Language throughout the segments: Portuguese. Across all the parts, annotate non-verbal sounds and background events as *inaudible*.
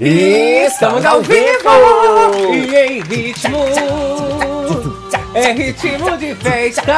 Estamos ao vivo e em ritmo. É ritmo de festa.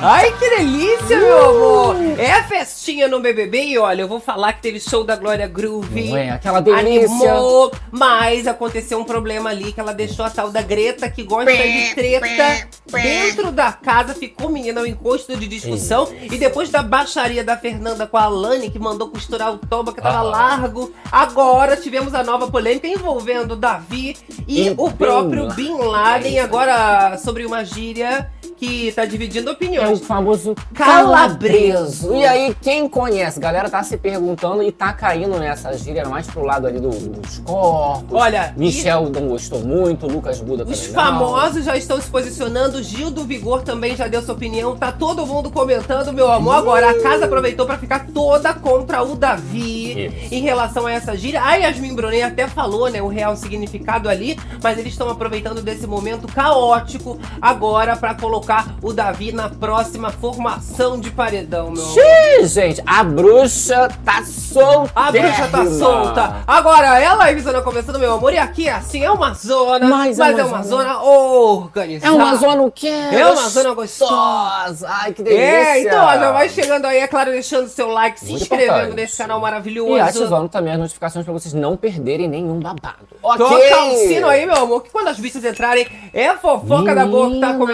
Ai, que delícia, meu amor. É festinha no BBB e olha, eu vou falar que teve show da Glória Groove. Não é aquela delícia. Animou, mas aconteceu um problema ali que ela deixou a tal da Greta que gosta de treta dentro da casa. Ficou, menina, um encosto de discussão. E depois da baixaria da Fernanda com a Alane, que mandou costurar o toba que tava Ah. largo. Agora tivemos a nova polêmica envolvendo o Davi e E o próprio. Bin Laden. Agora sobre uma gíria que tá dividindo É o opiniões. famoso Calabreso. calabreso. E aí, quem conhece? Galera tá se perguntando e tá caindo nessa gíria mais pro lado ali do- dos corpos. Olha, Michel não gostou muito, Lucas Buda Os também não. famosos já estão se posicionando, Gil do Vigor também já deu sua opinião, tá todo mundo comentando, meu amor. Agora, a casa aproveitou pra ficar toda contra o Davi Isso. em relação a essa gíria. A Yasmin Brunet até falou, né, o real significado ali, mas eles estão aproveitando desse momento caótico agora pra colocar o Davi na próxima formação de paredão, meu. Ih, gente, a bruxa tá solta. A bruxa tá solta. Agora, ela, Ivisana, começando, meu amor, e aqui, assim, é uma zona, mas, Mas é é uma uma zona- zona organizada. É uma zona o quê? É uma zona gostosa. Ai, que delícia. É, então, ó, já vai chegando aí, é claro, deixando seu like, se Muito inscrevendo importante. nesse canal E maravilhoso. ativando também as notificações pra vocês não perderem nenhum babado. Ok. Toca o sino aí, meu amor, que quando as bichas entrarem, é fofoca da boa que tá Menina.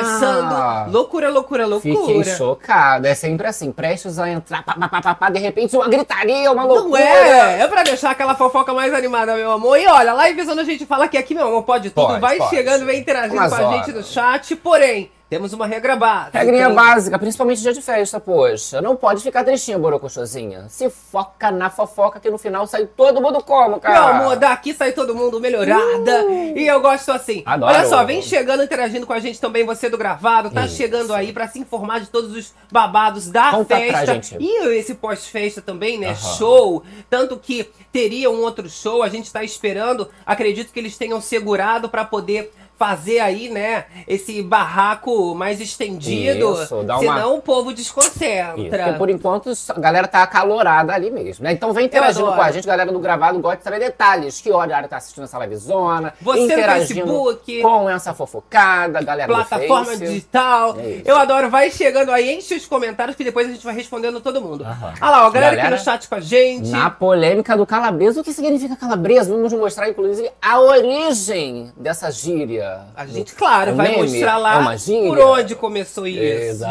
Loucura, loucura, loucura. Fiquei chocada. É sempre assim, prestes a entrar, pá, pá, pá, pá, de repente uma gritaria, uma Não loucura. é, é pra deixar aquela fofoca mais animada, meu amor. E olha, lá em a gente fala que aqui, meu amor, pode tudo. Pode, vai pode. chegando, vem interagindo Umas com a gente no chat. Porém, temos uma regra básica. Regrinha básica, principalmente dia de festa, poxa. Não pode ficar tristinha, borocochosinha. Se foca na fofoca que no final sai todo mundo como, cara? Meu amor, daqui sai todo mundo melhorada. E eu gosto assim. Uh! Adoro. Olha só, vem chegando, interagindo com a gente também, você do gravado. Tá Isso. chegando aí pra se informar de todos os babados da Conta pra festa. gente. E esse pós-festa também, né? Aham. Show. Tanto que teria um outro show, a gente tá esperando. Acredito que eles tenham segurado pra poder fazer aí, né, esse barraco mais estendido. Isso, dá uma- senão o povo Isso, porque desconcentra. por enquanto a galera tá acalorada ali mesmo, né? Então vem interagindo com a gente, galera do gravado gosta de saber detalhes. Que horário tá assistindo essa livezona. Você interagindo Facebook. com essa fofocada, galera plataforma digital. É. Eu adoro. Vai chegando aí, enche os comentários que depois a gente vai respondendo todo mundo. Aham. Olha lá, ó, a galera, Galera, aqui no chat com a gente. Na polêmica do calabreso, o que significa calabreso? Vamos mostrar, inclusive, a origem dessa gíria. A gente, claro, vai meme mostrar lá por onde começou isso,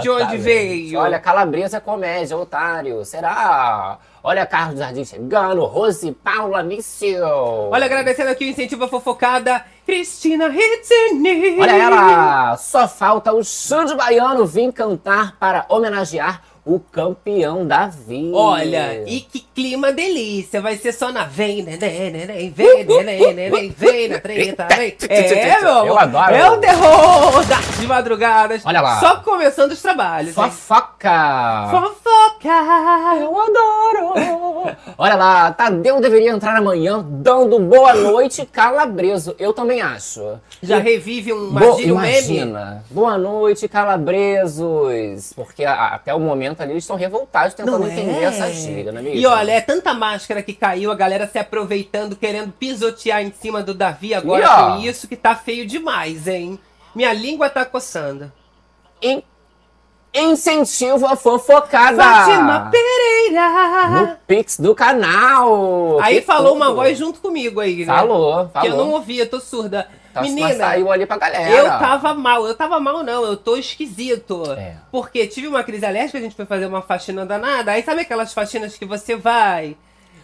de onde Exatamente. veio. Olha, calabresa é comédia, otário. Será? Olha Carlos Jardim chegando, Rose Paula Nício. Olha, agradecendo aqui o incentivo à fofocada, Cristina Hitzini. Olha ela! Só falta o Xande Baiano vir cantar para homenagear o campeão Davi. Olha, e que clima delícia. Vai ser só na vem, neném, neném, vem, neném, neném, vem na treta, vem. *laughs* É, meu amor. Eu adoro. É o terror *laughs* das madrugadas. Olha lá. Só começando os trabalhos. hein? Fofoca! Fofoca. Eu adoro! Olha lá, Tadeu deveria entrar amanhã dando boa noite calabreso. Eu também acho. Já revive um Bo- um meme? imagina. Boa noite, calabresos. Porque a- até o momento ali eles estão revoltados tentando entender é? essa gíria, não é mesmo? E olha, é tanta máscara que caiu, a galera se aproveitando, querendo pisotear em cima do Davi agora E, com isso, que tá feio demais, hein? Minha língua tá coçando. In- Incentivo a fofocada. Fátima Pereira! No Pix do canal. Aí Que falou uma tudo. voz junto comigo aí, né? Falou, Que eu falou. não ouvi, eu tô surda. Tá- Menina, saiu ali pra galera. eu tava mal. Eu tava mal, não. Eu tô esquisito. É. Porque tive uma crise alérgica, a gente foi fazer uma faxina danada. Aí sabe aquelas faxinas que você vai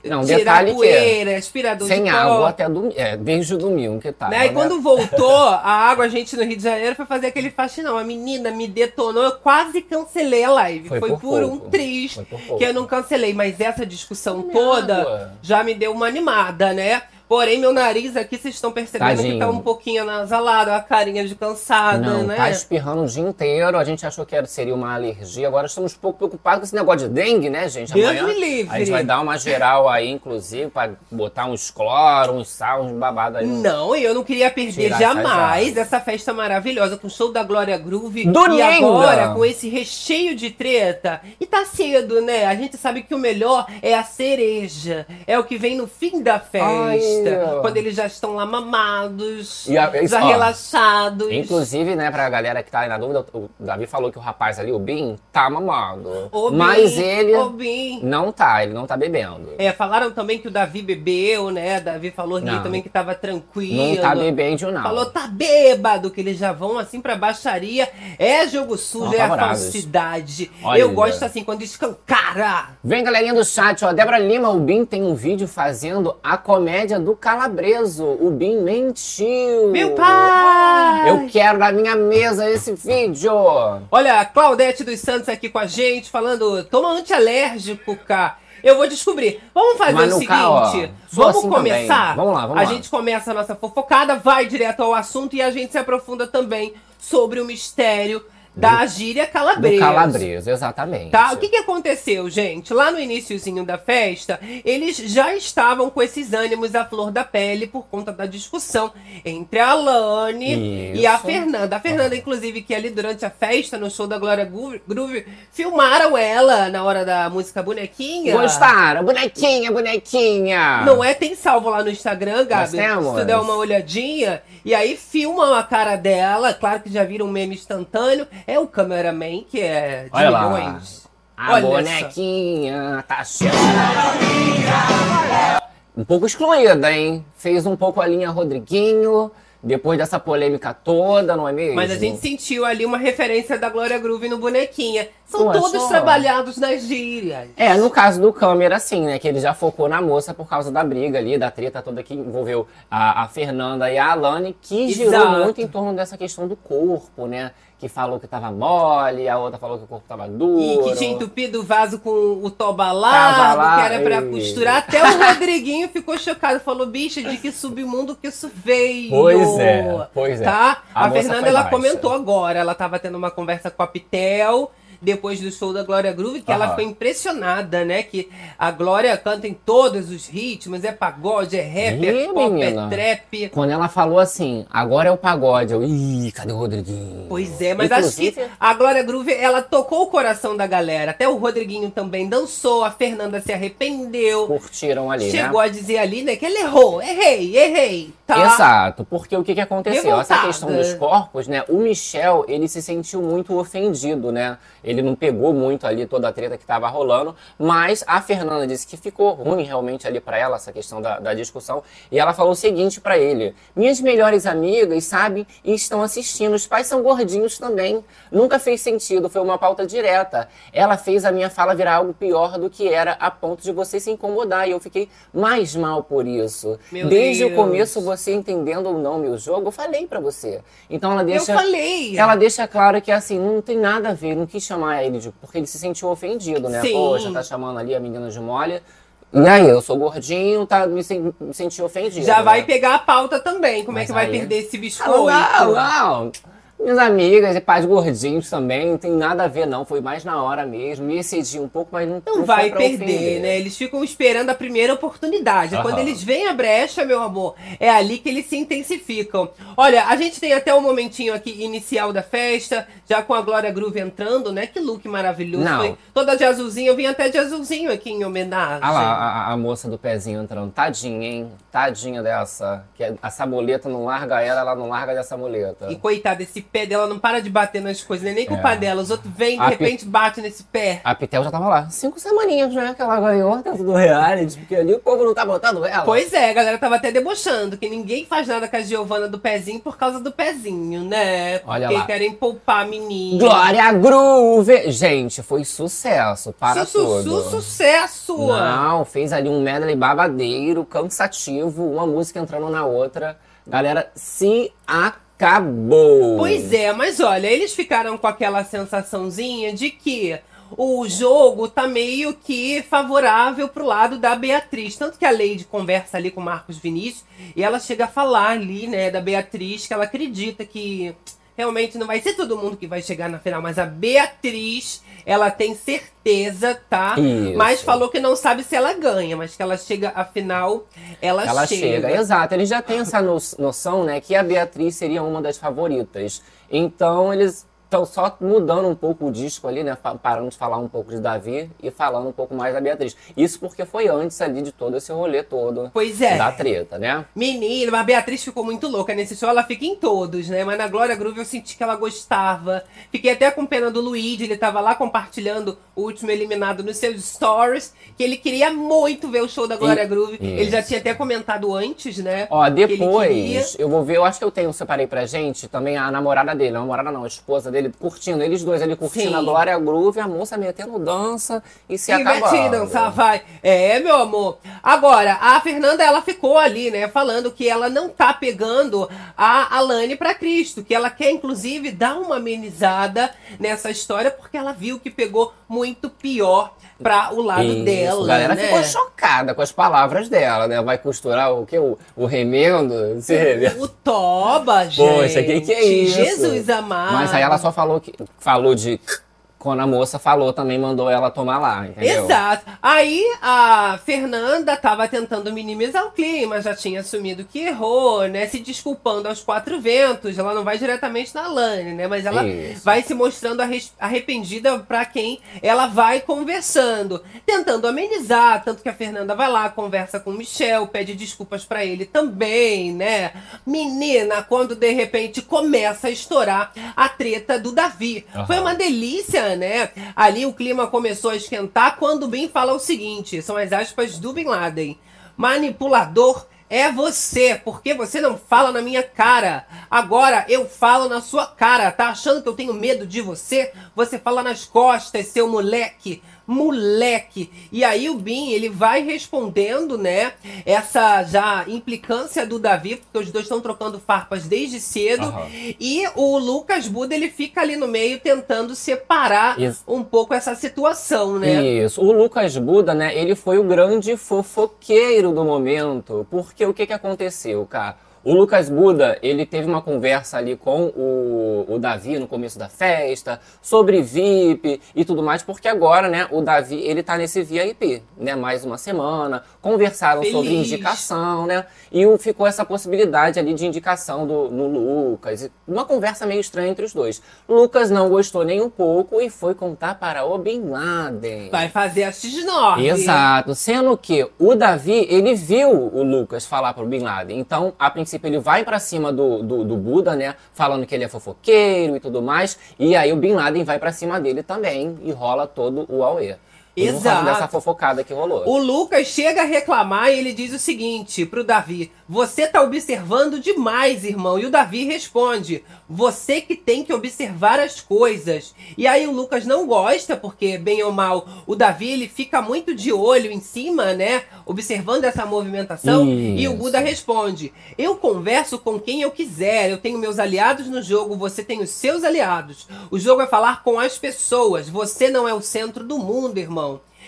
Não, tirar que é poeira, aspirador Sem de pó. água até domingo. É, desde o domingo que tá. Né? E quando voltou a água, a gente no Rio de Janeiro foi fazer aquele faxinão. A menina me detonou, eu quase cancelei a live. Foi, Foi por, por um triz que eu não cancelei. Mas essa discussão Minha toda água. já me deu uma animada, né? Porém, meu nariz aqui, vocês estão percebendo que Tadinho. tá um pouquinho anasalado, a carinha de cansada, Não, né? tá espirrando o dia inteiro. A gente achou que era, seria uma alergia. Agora estamos um pouco preocupados com esse negócio de dengue, né, gente? Deus Amanhã me livre. a gente vai dar uma geral aí, inclusive, pra botar uns cloro, uns sal, uns babados aí. Não, e eu não queria perder jamais essa festa maravilhosa com o show da Glória Groove. Domingo! E agora com esse recheio de treta. E tá cedo, né? A gente sabe que o melhor é a cereja. É o que vem no fim da festa. Ai, Quando eles já estão lá mamados, a- já ó, relaxados. Inclusive, né, pra galera que tá aí na dúvida, o Davi falou que o rapaz ali, o Bin, tá mamando. Ô, Bin, Mas ele ô, Bin. não tá, ele não tá bebendo. É, falaram também que o Davi bebeu, né? Davi falou Não. também que tava tranquilo. Não tá bebendo, não. Falou, tá bêbado, que eles já vão assim pra baixaria. É jogo sujo, é a falsidade. Olha. Eu gosto assim, quando escancara. Vem, galerinha do chat, ó. Débora Lima, o Bin tem um vídeo fazendo a comédia do Calabreso. O Bin mentiu. Meu pai! Eu quero na minha mesa esse vídeo. Olha, a Claudete dos Santos aqui com a gente, falando, toma antialérgico, cá. Eu vou descobrir. Vamos fazer o seguinte, ó, vamos assim começar. também. Vamos lá, vamos a lá. gente começa a nossa fofocada, vai direto ao assunto e a gente se aprofunda também sobre o mistério da gíria Do calabresa. Calabreso, exatamente. Tá? O que, que aconteceu, gente? Lá no iniciozinho da festa, eles já estavam com esses ânimos à flor da pele por conta da discussão entre a Lani e a Isso. Fernanda. A Fernanda, inclusive, que ali durante a festa, no show da Glória Groove, filmaram ela na hora da música Bonequinha. Gostaram? Bonequinha, bonequinha. Não é? Tem salvo lá no Instagram, Gabi. Se tu der uma olhadinha. E aí filmam a cara dela. Claro que já viram um meme instantâneo. É o cameraman, que é de Olha lá. milhões. A Olha só. bonequinha tá cheia. Um pouco excluída, hein? Fez um pouco a linha Rodriguinho, depois dessa polêmica toda, não é mesmo? Mas a gente sentiu ali uma referência da Glória Groove no Bonequinha. São todos achou? trabalhados nas gírias. É, no caso do câmera, sim, né? Que ele já focou na moça por causa da briga ali, da treta toda que envolveu a, a Fernanda e a Alane, que girou Exato. muito em torno dessa questão do corpo, né? Que falou que tava mole, a outra falou que o corpo tava duro. E que tinha entupido o vaso com o toba largo, lá, que era pra e- costurar. Até o Rodriguinho ficou chocado. Falou, bicha, de que submundo que isso veio. Pois é, pois é. Tá? A A, Fernanda, ela comentou agora. Ela tava tendo uma conversa com a Pitel. Depois do show da Glória Groove, que ela ficou impressionada, né? Que a Glória canta em todos os ritmos, é pagode, é rap, é Ih, pop, menina. é trap. Quando ela falou assim, agora é o pagode, eu, ih, cadê o Rodriguinho? Pois é, mas acho que Inclusive- a Glória Groove, ela tocou o coração da galera. Até o Rodriguinho também dançou, a Fernanda se arrependeu. Curtiram ali, Chegou né? a dizer ali, né, que ele errou. Errei, errei. Tá? Exato, porque o que, que aconteceu? Essa Revoltada. questão dos corpos, né? O Michel, ele se sentiu muito ofendido, né? Ele não pegou muito ali toda a treta que tava rolando, mas a Fernanda disse que ficou ruim realmente ali pra ela, essa questão da, da discussão, e ela falou o seguinte pra ele: Minhas melhores amigas sabem e estão assistindo, os pais são gordinhos também. Nunca fez sentido, foi uma pauta direta. Ela fez a minha fala virar algo pior do que era, a ponto de você se incomodar, e eu fiquei mais mal por isso. Meu Desde o Deus. começo, você entendendo ou não meu jogo, eu falei pra você. Então ela deixa. Eu falei. Ela deixa claro que assim, não tem nada a ver, não quis chamar ele de. Porque ele se sentiu ofendido, né? Sim. Poxa, tá chamando ali a menina de mole. E aí, eu sou gordinho, tá, me, sen- me senti ofendido. Já né? vai pegar a pauta também. Como é Mas que vai aí- perder esse biscoito? não, não. Minhas amigas e pais gordinhos também, não tem nada a ver, não. Foi mais na hora mesmo. Me excedi um pouco, mas não, Não foi vai perder, ofender. né? Eles ficam esperando a primeira oportunidade. Aham. Quando eles veem a brecha, meu amor, é ali que eles se intensificam. Olha, a gente tem até o momentinho aqui inicial da festa, já com a Glória Groove entrando, né? Que look maravilhoso. Não. Foi toda de azulzinho. Eu vim até de azulzinho aqui em homenagem. Ah lá, a, a- moça do pezinho entrando. Tadinha, hein? Tadinha dessa. Que é, a sabuleta não larga ela, ela não larga dessa muleta. E coitada, esse pé dela não para de bater nas coisas, né? nem culpa É. dela. Os outros vêm, de A repente, bate nesse pé. A Pitel já tava lá. Cinco semaninhas, né? Que ela ganhou dentro do reality, porque ali o povo não tá botando ela. Pois é, a galera tava até debochando que ninguém faz nada com a Giovana do pezinho por causa do pezinho, né? Olha Porque lá. querem poupar a menina. Glória Groove! Gente, foi sucesso. Para Su- su- tudo. su- sucesso! Não, fez ali um medley babadeiro, cansativo, uma música entrando na outra. Galera, se acabou. Pois é, mas olha, eles ficaram com aquela sensaçãozinha de que o jogo tá meio que favorável pro lado da Beatriz. Tanto que a Leide conversa ali com o Marcos Vinícius e ela chega a falar ali, né, da Beatriz, que ela acredita que realmente não vai ser todo mundo que vai chegar na final, mas a Beatriz, ela tem certeza, tá? Isso. Mas falou que não sabe se ela ganha, mas que ela chega à final, ela, Ela chega. chega. exato. Eles já têm essa no- noção, né, que a Beatriz seria uma das favoritas. Então eles Então, só mudando um pouco o disco ali, né? Parando de falar um pouco de Davi e falando um pouco mais da Beatriz. Isso porque foi antes ali de todo esse rolê todo. Pois é. Da treta, né? Menina, mas a Beatriz ficou muito louca nesse show. Ela fica em todos, né? Mas na Glória Groove eu senti que ela gostava. Fiquei até com pena do Luigi. Ele tava lá compartilhando o último eliminado nos seus stories. Que ele queria muito ver o show da Glória e, Groove. Isso. Ele já tinha até comentado antes, né? Ó, depois, eu vou ver. Eu acho que eu tenho, separei pra gente também a namorada dele. A namorada não, a esposa dele dele curtindo, eles dois ali curtindo Sim. a Glória Groove, a moça metendo dança e se acabando. dançar, vai. É, meu amor. Agora, a Fernanda, ela ficou ali, né, falando que ela não tá pegando a Alane para Cristo, que ela quer, inclusive, dar uma amenizada nessa história, porque ela viu que pegou muito pior para o lado Isso, dela. A galera né? ficou chocada com as palavras dela, né? Vai costurar o que? O, o remendo? O, o toba, gente. Poxa, que que é isso? Jesus amado. Mas aí ela só falou que falou de quando a moça falou, também mandou ela tomar lá, entendeu? Exato. Aí a Fernanda tava tentando minimizar o clima, já tinha assumido que errou, né? Se desculpando aos quatro ventos. Ela não vai diretamente na Lane, né? Mas ela Isso. vai se mostrando arrependida para quem ela vai conversando, tentando amenizar. Tanto que a Fernanda vai lá, conversa com o Michel, pede desculpas para ele também, né? Menina, quando de repente começa a estourar a treta do Davi. Uhum. Foi uma delícia né? Ali o clima começou a esquentar quando Bin fala o seguinte: são as aspas do Bin Laden. Manipulador é você, porque você não fala na minha cara. Agora eu falo na sua cara. Tá achando que eu tenho medo de você? Você fala nas costas, seu moleque moleque. E aí o Bin, ele vai respondendo, né, essa já implicância do Davi, porque os dois estão trocando farpas desde cedo. Uhum. E o Lucas Buda, ele fica ali no meio tentando separar Isso. um pouco essa situação, né? Isso. O Lucas Buda, né, ele foi o grande fofoqueiro do momento. Porque o que que aconteceu, cara? O Lucas Buda, ele teve uma conversa ali com o, o Davi no começo da festa, sobre VIP e tudo mais, porque agora, né, o Davi, ele tá nesse VIP, né, mais uma semana, conversaram Feliz. sobre indicação, né, e ficou essa possibilidade ali de indicação do, no Lucas, uma conversa meio estranha entre os dois. Lucas não gostou nem um pouco e foi contar para o Bin Laden. Vai fazer a X9. Exato, sendo que o Davi, ele viu o Lucas falar para o Bin Laden, então, a princípio, princípio, ele vai para cima do, do, do, Buda, né? Falando que ele é fofoqueiro e tudo mais. E aí o Bin Laden vai para cima dele também e rola todo o Aue. Exato. Dessa fofocada que rolou. O Lucas chega a reclamar e ele diz o seguinte pro Davi: Você tá observando demais, irmão. E o Davi responde: Você que tem que observar as coisas. E aí o Lucas não gosta, porque, bem ou mal, o Davi ele fica muito de olho em cima, né? Observando essa movimentação. Isso. E o Buda responde: Eu converso com quem eu quiser. Eu tenho meus aliados no jogo, você tem os seus aliados. O jogo é falar com as pessoas. Você não é o centro do mundo, irmão.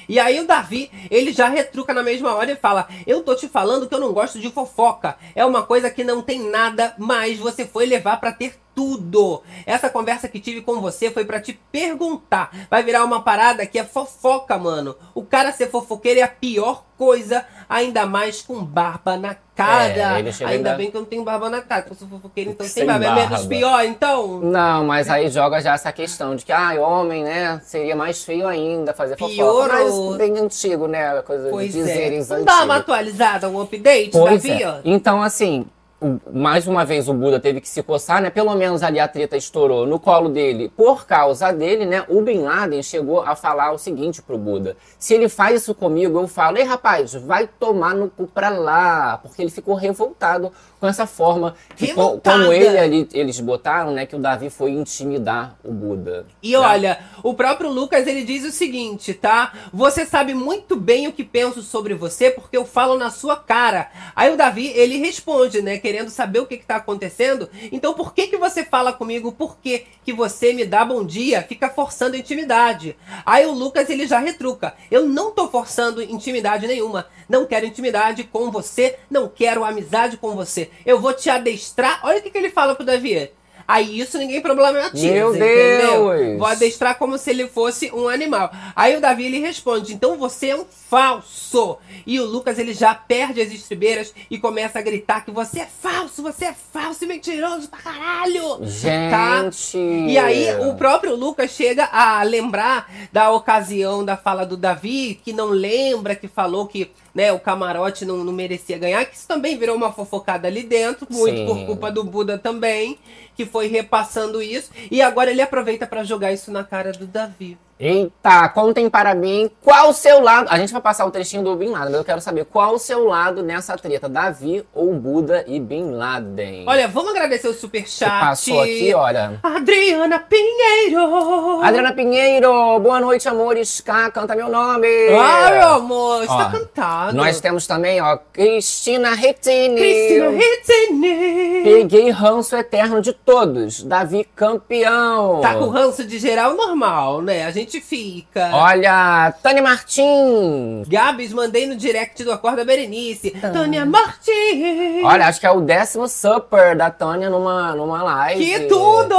E aí o Davi, ele já retruca na mesma hora e fala: Eu tô te falando que eu não gosto de fofoca. É uma coisa que não tem nada, mas você foi levar para ter tudo. Essa conversa que tive com você foi para te perguntar. Vai virar uma parada que é fofoca, mano. O cara ser fofoqueiro é a pior coisa, ainda mais com barba na cara. É, ainda, ainda, bem que eu não tenho barba na cara, porque eu sou fofoqueiro, então sem, barba. barba. É menos pior, então? Não, mas aí joga já essa questão de que, ah, homem, né, seria mais feio ainda fazer fofoca. Mas bem antigo, né, coisa pois de dizeres é. Não dá uma atualizada, um update pois da é. Então, assim, mais uma vez o Buda teve que se coçar, né? Pelo menos ali a treta estourou no colo dele. Por causa dele, né? O Bin Laden chegou a falar o seguinte pro Buda: se ele faz isso comigo, eu falo, ei rapaz, vai tomar no cu pra lá. Porque ele ficou revoltado com essa forma que, como ele ali, eles botaram, né? Que o Davi foi intimidar o Buda. E tá? olha, o próprio Lucas ele diz o seguinte, tá? Você sabe muito bem o que penso sobre você porque eu falo na sua cara. Aí o Davi ele responde, né? Que querendo saber o que está acontecendo. Então por que, que você fala comigo? Por que, que você me dá bom dia? Fica forçando intimidade. Aí o Lucas ele já retruca. Eu não tô forçando intimidade nenhuma. Não quero intimidade com você. Não quero amizade com você. Eu vou te adestrar. Olha o que, que ele fala pro Davi. Aí isso ninguém problematiza. Meu entendeu? Deus! Vou adestrar como se ele fosse um animal. Aí o Davi ele responde: então você é um falso. E o Lucas ele já perde as estribeiras e começa a gritar que você é falso, você é falso e mentiroso pra caralho. Gente! E aí o próprio Lucas chega a lembrar da ocasião da fala do Davi, que não lembra, que falou que né, o camarote não, não merecia ganhar, que isso também virou uma fofocada ali dentro, muito Sim. por culpa do Buda também, que foi repassando isso. E agora ele aproveita pra jogar isso na cara do Davi. Eita, contem para mim qual o seu lado. A gente vai passar o trechinho do Bin Laden, mas eu quero saber qual o seu lado nessa treta, Davi ou Buda e Bin Laden. Olha, vamos agradecer o superchat. Você passou aqui, olha. Adriana Pinheiro. Adriana Pinheiro, boa noite, amores. K, canta meu nome. Ah, meu amor, está Ó, cantado. Nós temos também, ó, Cristina Retini. Cristina Ritzini. Peguei ranço eterno de todos. Davi campeão. Tá com ranço de geral normal, né? A gente fica. Olha, Tânia Martins. Gabs, mandei no direct do Acorda Berenice. Tânia Martins. Olha, acho que é o décimo super da Tânia numa, numa live. Que tudo!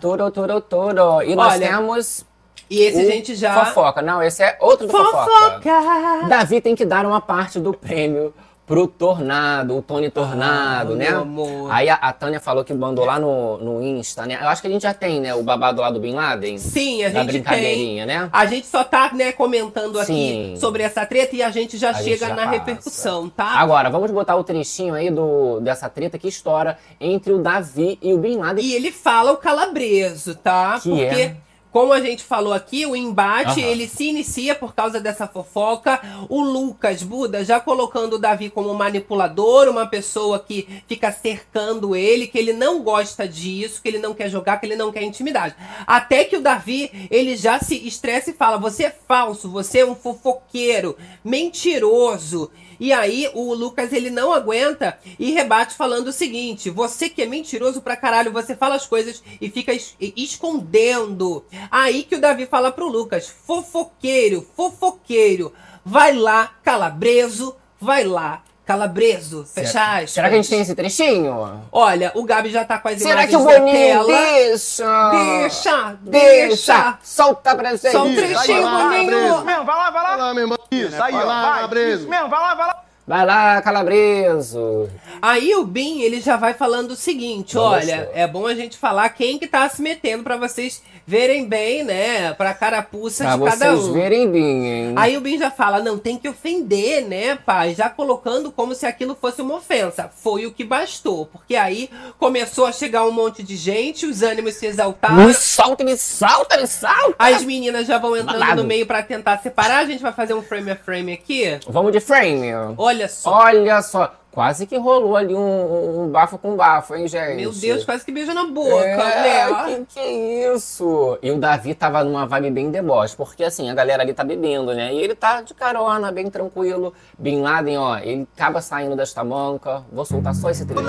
Tudo, tudo, tudo. E nós Olha, temos. E esse o gente já... Fofoca. Não, esse é outro fofoca. Fofoca! Davi tem que dar uma parte do prêmio pro Tornado, o Tony Tornado, Ah, né? meu amor. Aí a, a Tânia falou que mandou lá no, no Insta, né? Eu acho que a gente já tem, né? O babado lá do Bin Laden. Sim, a da gente tem. brincadeirinha, né? A gente só tá, né, comentando aqui Sim. sobre essa treta e a gente já A gente chega já na passa. repercussão, tá? Agora, vamos botar o trechinho aí do, dessa treta que estoura entre o Davi e o Bin Laden. E ele fala o calabreso, tá? Que Porque, é? Como a gente falou aqui, o embate Aham. ele se inicia por causa dessa fofoca. O Lucas Buda já colocando o Davi como manipulador, uma pessoa que fica cercando ele, que ele não gosta disso, que ele não quer jogar, que ele não quer intimidade. Até que o Davi ele já se estressa e fala: Você é falso, você é um fofoqueiro, mentiroso. E aí o Lucas ele não aguenta e rebate falando o seguinte: você que é mentiroso pra caralho, você fala as coisas e fica es- escondendo. Aí que o Davi fala pro Lucas: fofoqueiro, fofoqueiro, vai lá, calabreso, vai lá, calabreso. Fecha aspas. Será que a gente tem esse trechinho? Olha, o Gabi já tá com as Será imagens que o na Boninho tela. deixa? Deixa, Deixa! deixa. Solta pra gente! Só um trechinho, vai lá, Boninho. Vai lá, vai lá. Vai lá, meu irmão. Isso, aí, vai ó, lá, vai. Cabrezo. Isso mesmo, vai lá, vai lá. Vai lá, calabreso! Aí o Bin, ele já vai falando o seguinte, Nossa. olha, é bom a gente falar quem que tá se metendo pra vocês verem bem, né, pra carapuça Pra de cada vocês um. verem bem, hein? Aí o Bin já fala, não tem que ofender, né, pai? Já colocando como se aquilo fosse uma ofensa. Foi o que bastou, porque aí começou a chegar um monte de gente, os ânimos se exaltaram. Me solta, me solta, me solta! As meninas já vão entrando Babado. no meio pra tentar separar. A gente vai fazer um frame a frame aqui. Vamos de frame. Olha só. Olha só, quase que rolou ali um, um bafo com bafo, hein, gente? Meu Deus, quase que beija na boca, é, né? Que que é isso? E o Davi tava numa vibe bem deboche, porque assim, a galera ali tá bebendo, né? E ele tá de carona, bem tranquilo. Bin Laden, ó, ele acaba saindo desta manca. Vou soltar só esse trecho. É.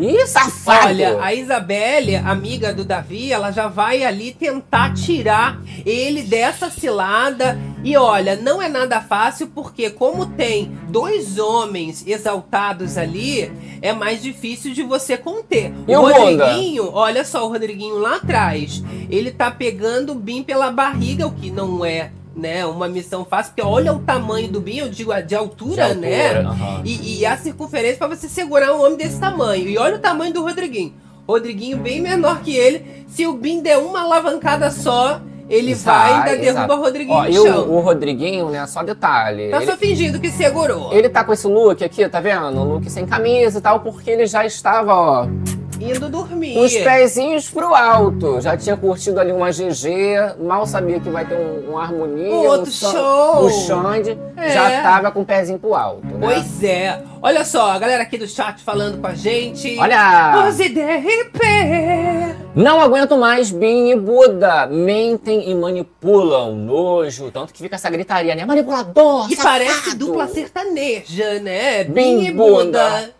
Ih, safado! Olha, a Isabelle, amiga do Davi, ela já vai ali tentar tirar ele dessa cilada. E olha, não é nada fácil, porque como tem dois homens exaltados ali, é mais difícil de você conter. E o? Rodriguinho, olha só, o Rodriguinho lá atrás, ele tá pegando o Bim pela barriga, o que não é. Né, uma missão fácil, porque olha o tamanho do Bim, eu digo de altura, De né? altura, aham. E, e a circunferência pra você segurar um homem desse tamanho. E olha o tamanho do Rodriguinho. Rodriguinho bem menor que ele. Se o Bim der uma alavancada só, ele vai e ainda Vai, derruba exato. o Rodriguinho Ó, no e chão. o, o Rodriguinho, né, só detalhe. Tá ele, só fingindo que segurou. ele tá com esse look aqui, tá vendo? Um look sem camisa e tal, porque ele já estava, ó, Indo dormir. os pezinhos pro alto. Já tinha curtido ali uma GG, mal sabia que vai ter um, um harmonia, Um outro Xan- show. O Xande É. já tava com o pezinho pro alto, né? Pois é. Olha só, a galera aqui do chat falando com a gente. Olha! Os DRP. Não aguento mais Bin e Buda. Mentem e manipulam. Nojo. Tanto que fica essa gritaria, né? Manipulador! E safado! parece dupla sertaneja, né? Bim Bim e bunda. Buda.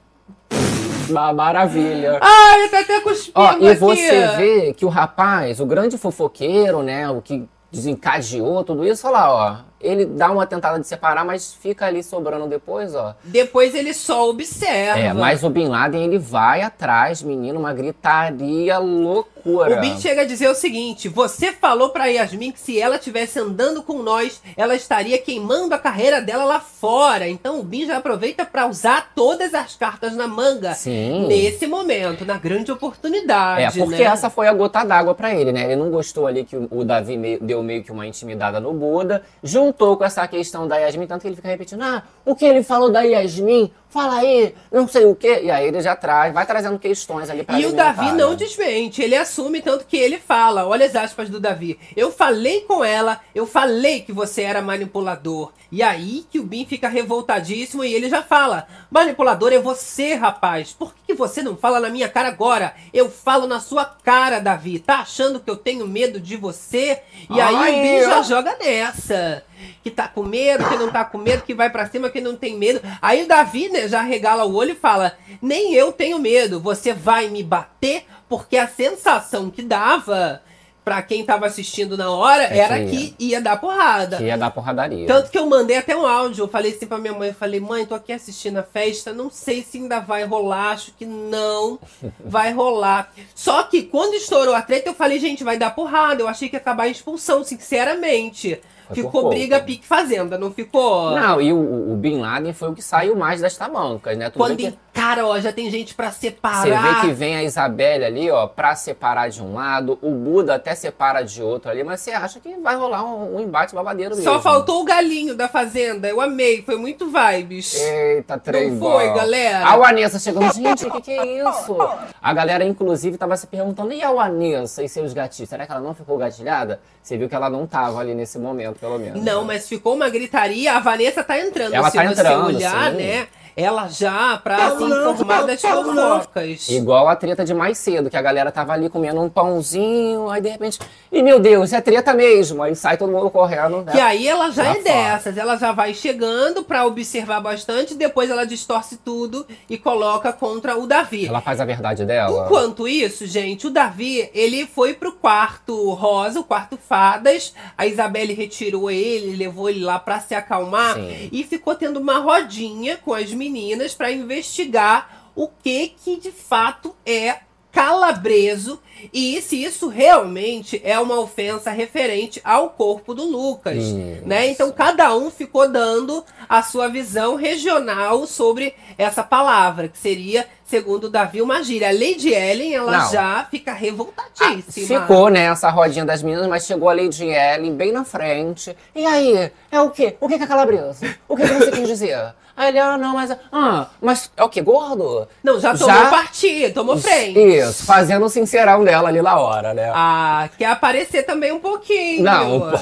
Uma maravilha. Ai, tá até cuspindo Ó, e aqui. você vê que o rapaz, o grande fofoqueiro, né? O que desencadeou tudo isso, olha lá, ó. Ele dá uma tentada de separar, mas fica ali sobrando depois, ó. Depois ele só observa. É, mas o Bin Laden, ele vai atrás, menino, uma gritaria loucura. O Bin chega a dizer o seguinte: você falou pra Yasmin que se ela tivesse andando com nós, ela estaria queimando a carreira dela lá fora. Então o Bin já aproveita pra usar todas as cartas na manga Sim. nesse momento, na grande oportunidade. É, porque né? essa foi a gota d'água pra ele, né? Ele não gostou ali que o Davi meio- deu meio que uma intimidada no Buda, juntou com essa questão da Yasmin, tanto que ele fica repetindo, ah, o que ele falou da Yasmin? Fala aí, não sei o quê. E aí ele já traz, vai trazendo questões ali pra E o Davi não né? desmente, ele assume tanto que ele fala, olha as aspas do Davi. Eu falei com ela, eu falei que você era manipulador. E aí que o Bin fica revoltadíssimo e ele já fala: Manipulador é você, rapaz. Por que você não fala na minha cara agora? Eu falo na sua cara, Davi. Tá achando que eu tenho medo de você? E aí Ai, o Bin já ó. joga nessa. Que tá com medo, que não tá com medo, que vai pra cima, que não tem medo. Aí o Davi, né, já regala o olho e fala: Nem eu tenho medo, você vai me bater, porque a sensação que dava pra quem tava assistindo na hora É era que que ia dar porrada. Que ia dar porradaria. Tanto que eu mandei até um áudio, eu falei assim pra minha mãe, eu falei, mãe, tô aqui assistindo a festa, não sei se ainda vai rolar, acho que não *laughs* vai rolar. Só que quando estourou a treta, eu falei, gente, vai dar porrada, eu achei que ia acabar a expulsão, sinceramente. Ficou pouco. briga pique fazenda, não ficou? Não, e o, o Bin Laden foi o que saiu mais das tamancas, né? Tu Quando que, cara, ó, já tem gente pra você separar. vê que vem a Isabelle ali, ó, pra separar de um lado, o Buda até separa de outro ali, mas você acha que vai rolar um, um embate babadeiro mesmo. Só faltou o galinho da fazenda, eu amei, foi muito vibes. Eita, trem Não foi, galera? A Vanessa chegando, gente, o que, que é isso? A galera, inclusive, tava se perguntando, e a Vanessa e seus gatilhos? Será que ela não ficou gatilhada? Você viu que ela não tava ali nesse momento, pelo menos. Não, mas ficou uma gritaria. A Vanessa tá entrando. Ela se tá você entrando, olhar, sim. né? Ela já pra se informar das fofocas. Igual a treta de mais cedo, que a galera tava ali comendo um pãozinho, aí de repente, e meu Deus, é treta mesmo. Aí sai todo mundo correndo. Né? Que aí ela já é fora. dessas, ela já vai chegando pra observar bastante, depois ela distorce tudo e coloca contra o Davi. Ela faz a verdade dela. Enquanto isso, gente, o Davi, ele foi pro quarto rosa, o quarto fadas. A Isabelle retirou ele, levou ele lá pra se acalmar Sim. e ficou tendo uma rodinha com as meninas pra investigar o que que de fato é calabreso e se isso realmente é uma ofensa referente ao corpo do Lucas, Isso. né? Então cada um ficou dando a sua visão regional sobre essa palavra, que seria, segundo Davi, uma gíria. A Lady Ellen, ela Não. já fica Ah, revoltadíssima. ficou nessa rodinha das meninas, mas chegou a Lady Ellen bem na frente. E aí, é o quê? O que que é calabresa? O que, que você quis dizer? *laughs* Aí ele, ah, não, mas. Ah, mas é o quê? Gordo? Não, já tomou Já- partido, tomou frente. Isso, fazendo o sincerão dela ali na hora, né? Ah, quer aparecer também um pouquinho. Não,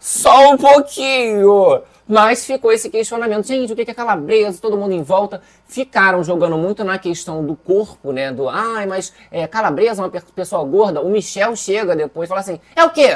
só um pouquinho. Mas ficou esse questionamento. Gente, o que é calabresa? Todo mundo em volta. Ficaram jogando muito na questão do corpo, né? Do, ai, mas é, calabresa é uma pe- pessoa gorda. O Michel chega depois e fala assim, é o quê?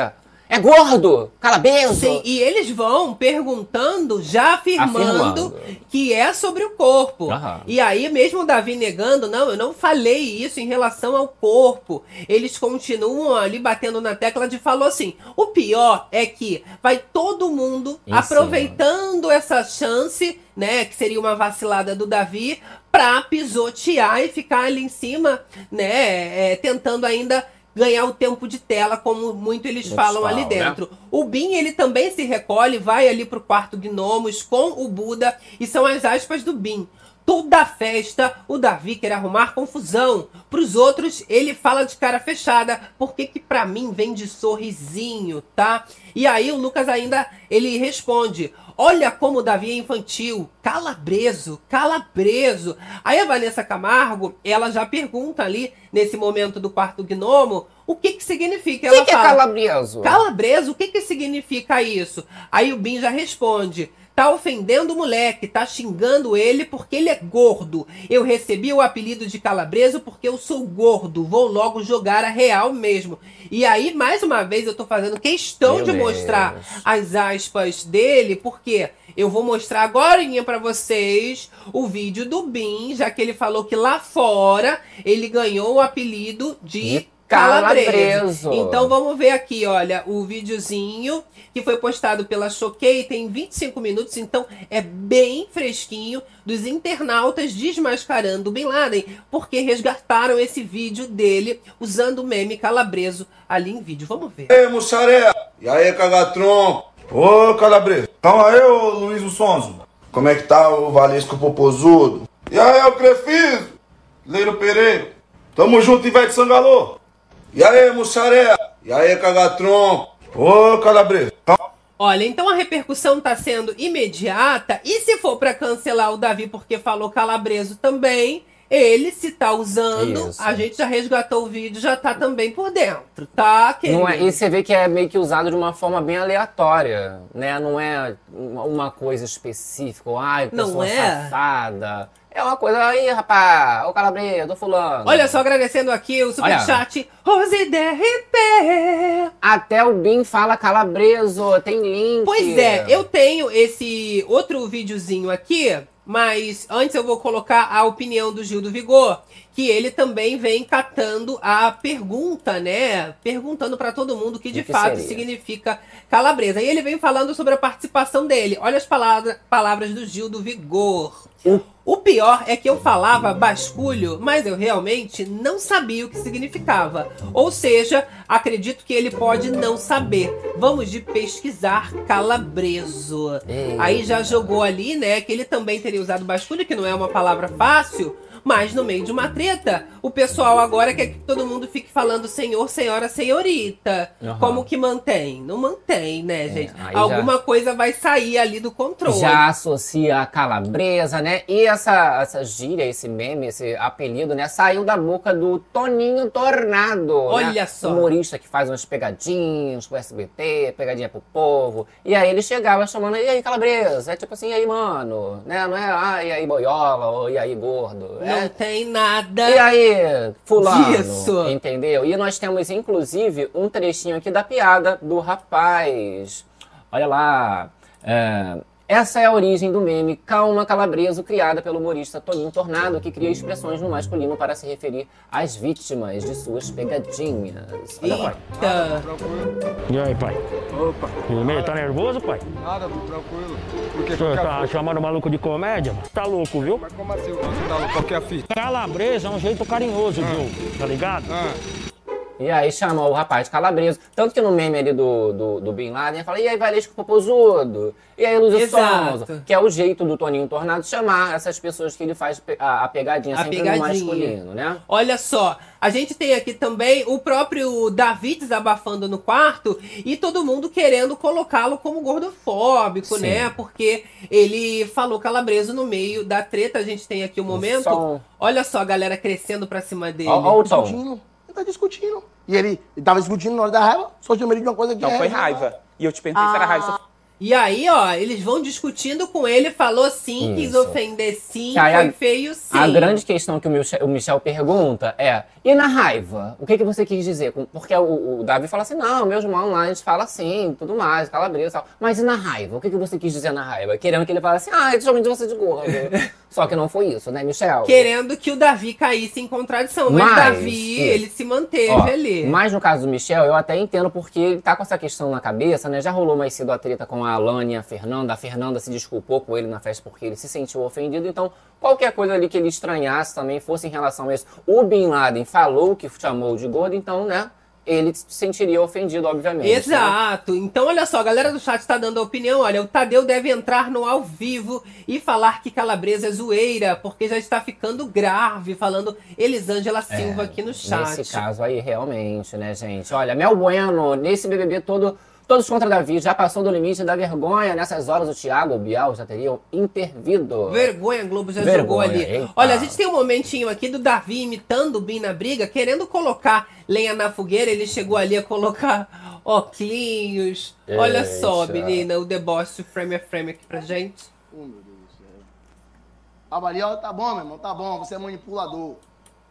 É gordo? Calabresa? Sim, e eles vão perguntando, já afirmando, Afirmando. que é sobre o corpo. Aham. E aí, mesmo o Davi negando, não, eu não falei isso em relação ao corpo. Eles continuam ali batendo na tecla de falou assim: o pior é que vai todo mundo cima. aproveitando essa chance, né, que seria uma vacilada do Davi, pra pisotear e ficar ali em cima, né, é, tentando ainda ganhar o tempo de tela, como muito eles falam ali né? dentro. O Bin, ele também se recolhe, vai ali pro quarto Gnomos com o Buda, e são as aspas do Bin. Toda a festa, o Davi quer arrumar confusão. Pros outros, ele fala de cara fechada, porque que pra mim vem de sorrisinho, tá? E aí o Lucas ainda, ele responde, olha como o Davi é infantil, calabreso, calabreso. Aí a Vanessa Camargo, ela já pergunta ali, nesse momento do quarto Gnomo, o que que significa. O que, que é fala, calabreso? Calabreso, o que que significa isso? Aí o Bin já responde: tá ofendendo o moleque, tá xingando ele porque ele é gordo. Eu recebi o apelido de calabreso porque eu sou gordo. Vou logo jogar a real mesmo. E aí, mais uma vez, eu tô fazendo questão Meu de Deus. mostrar as aspas dele, porque eu vou mostrar agora para vocês o vídeo do Bin, já que ele falou que lá fora ele ganhou o apelido de De Calabreso. Calabreso. Então vamos ver aqui, olha, o videozinho que foi postado pela Choquei tem 25 minutos, então é bem fresquinho dos internautas desmascarando o Bin Laden, porque resgataram esse vídeo dele usando o meme calabreso ali em vídeo. Vamos ver. Ei, mussarela! E aí, cagatronco? Ô, calabreso. Calma aí, ô Luiz o Sonso. Como é que tá o Valesco Popozudo? E aí, o Crefiso? Leiro Pereira? Tamo junto, Ivete Sangalô. E aí, mussarela? E aí, cagatronco? Ô, calabreso. Calma. Olha, então a repercussão tá sendo imediata. E se for pra cancelar o Davi porque falou calabreso também, ele se tá usando, Isso. a gente já resgatou o vídeo, já tá também por dentro, tá? Querido? Não é, e você vê que é meio que usado de uma forma bem aleatória, né? Não é uma coisa específica, ou, ai, Não pessoa é? safada. É uma coisa aí, rapaz, ô calabreso, tô fulano. Olha só, agradecendo aqui o superchat Rose DRP. Até o Bin fala calabreso, tem link. Pois é, eu tenho esse outro videozinho aqui, mas antes eu vou colocar a opinião do Gil do Vigor, que ele também vem catando a pergunta, né? Perguntando pra todo mundo o que de que fato seria? significa calabresa. E ele vem falando sobre a participação dele. Olha as palavra- palavras do Gil do Vigor. O pior é que eu falava basculho, mas eu realmente não sabia o que significava. Ou seja, acredito que ele pode não saber. Vamos de pesquisar calabreso. Eita. Aí já jogou ali, né, que ele também teria usado basculho, que não é uma palavra fácil. Mas no meio de uma treta, o pessoal agora quer que todo mundo fique falando senhor, senhora, senhorita. Aham. Como que mantém? Não mantém, né, gente? aí já- Alguma coisa vai sair ali do controle. Já associa a calabresa, né? E essa, essa gíria, esse meme, esse apelido, né? Saiu da boca do Toninho Tornado. Olha né? só. Humorista que faz umas pegadinhas pro SBT, pegadinha pro povo. E aí ele chegava chamando, e aí, calabresa? É tipo assim, e aí, mano? Né? Não é, ah, e aí, boiola, ou e aí, gordo. Não É, tem nada. e aí, fulano? Disso. Entendeu? E nós temos, inclusive, um trechinho aqui da piada do rapaz. Olha lá. é, essa é a origem do meme Calma Calabreso, criada pelo humorista Toninho Tornado, que cria expressões no masculino para se referir às vítimas de suas pegadinhas. Olha. Eita. E aí, pai? Opa, bem? Tá nervoso, pai? nada, tranquilo. Por que Você qual que é a tá chamando o maluco de comédia? Tá louco, viu? Mas como assim, você tá louco? Qual que é a fita? Calabresa é um jeito carinhoso, viu? Tá ligado? Ah, E aí chama o rapaz de calabreso. Tanto que no meme ali do, do, do Bin Laden, fala, e aí, Valesco Popozudo? E aí, Lúcio. Sonza? Que é o jeito do Toninho Tornado chamar essas pessoas que ele faz a, a pegadinha A sempre pegadinha. no masculino, né? Olha só, a gente tem aqui também o próprio Davi desabafando no quarto e todo mundo querendo colocá-lo como gordofóbico, Sim. né? Porque ele falou calabreso no meio da treta. A gente tem aqui o momento. som. Olha só a galera crescendo pra cima dele. Ó o tom. Discutindo. Ele tá discutindo. E ele, ele tava discutindo na hora da raiva, só tinha medo de uma coisa que Não é foi raiva. E eu te perguntei se era raiva. Você E aí, ó, eles vão discutindo com ele, falou sim, quis Isso. ofender sim, aí foi a- feio sim. A grande questão que o Michel, o Michel pergunta é: e na raiva? O que, que você quis dizer? Porque o, o Davi fala assim: não, meus irmãos lá, a gente fala assim, tudo mais, calabresa e tal. Mas e na raiva? O que, que você quis dizer na raiva? Querendo que ele fale assim: ah, eles chamam de você de gordo. *laughs* Só que não foi isso, né, Michel? Querendo que o Davi caísse em contradição. Mas, Mas, Davi, isso. ele se manteve Ó, ali. Mas no caso do Michel, eu até entendo porque ele tá com essa questão na cabeça, né? Já rolou mais cedo a treta com a Alane e a Fernanda. A Fernanda se desculpou com ele na festa porque ele se sentiu ofendido. Então, qualquer coisa ali que ele estranhasse também fosse em relação a isso. O Bin Laden falou que chamou de gordo, então, né? Ele se sentiria ofendido, obviamente. né? Exato. Então, olha só, a galera do chat tá dando a opinião. Olha, o Tadeu deve entrar no ao vivo e falar que Calabresa é zoeira, porque já está ficando grave, falando Elisângela Silva aqui no chat. É, Nesse caso aí, realmente, né, gente? Olha, Mel Bueno, nesse BBB todo, todos contra Davi, já passou do limite da vergonha. Nessas horas, o Thiago, o Bial já teriam intervido. Vergonha, Globo já Vergonha, jogou ali. eita. Olha, a gente tem um momentinho aqui do Davi imitando o Bin na briga, querendo colocar lenha na fogueira. Ele chegou ali a colocar *laughs* óculos. Olha só, menina, o deboche frame a frame aqui pra gente. Oh, meu Deus do céu. A Maria, tá bom, meu irmão, tá bom, você é manipulador.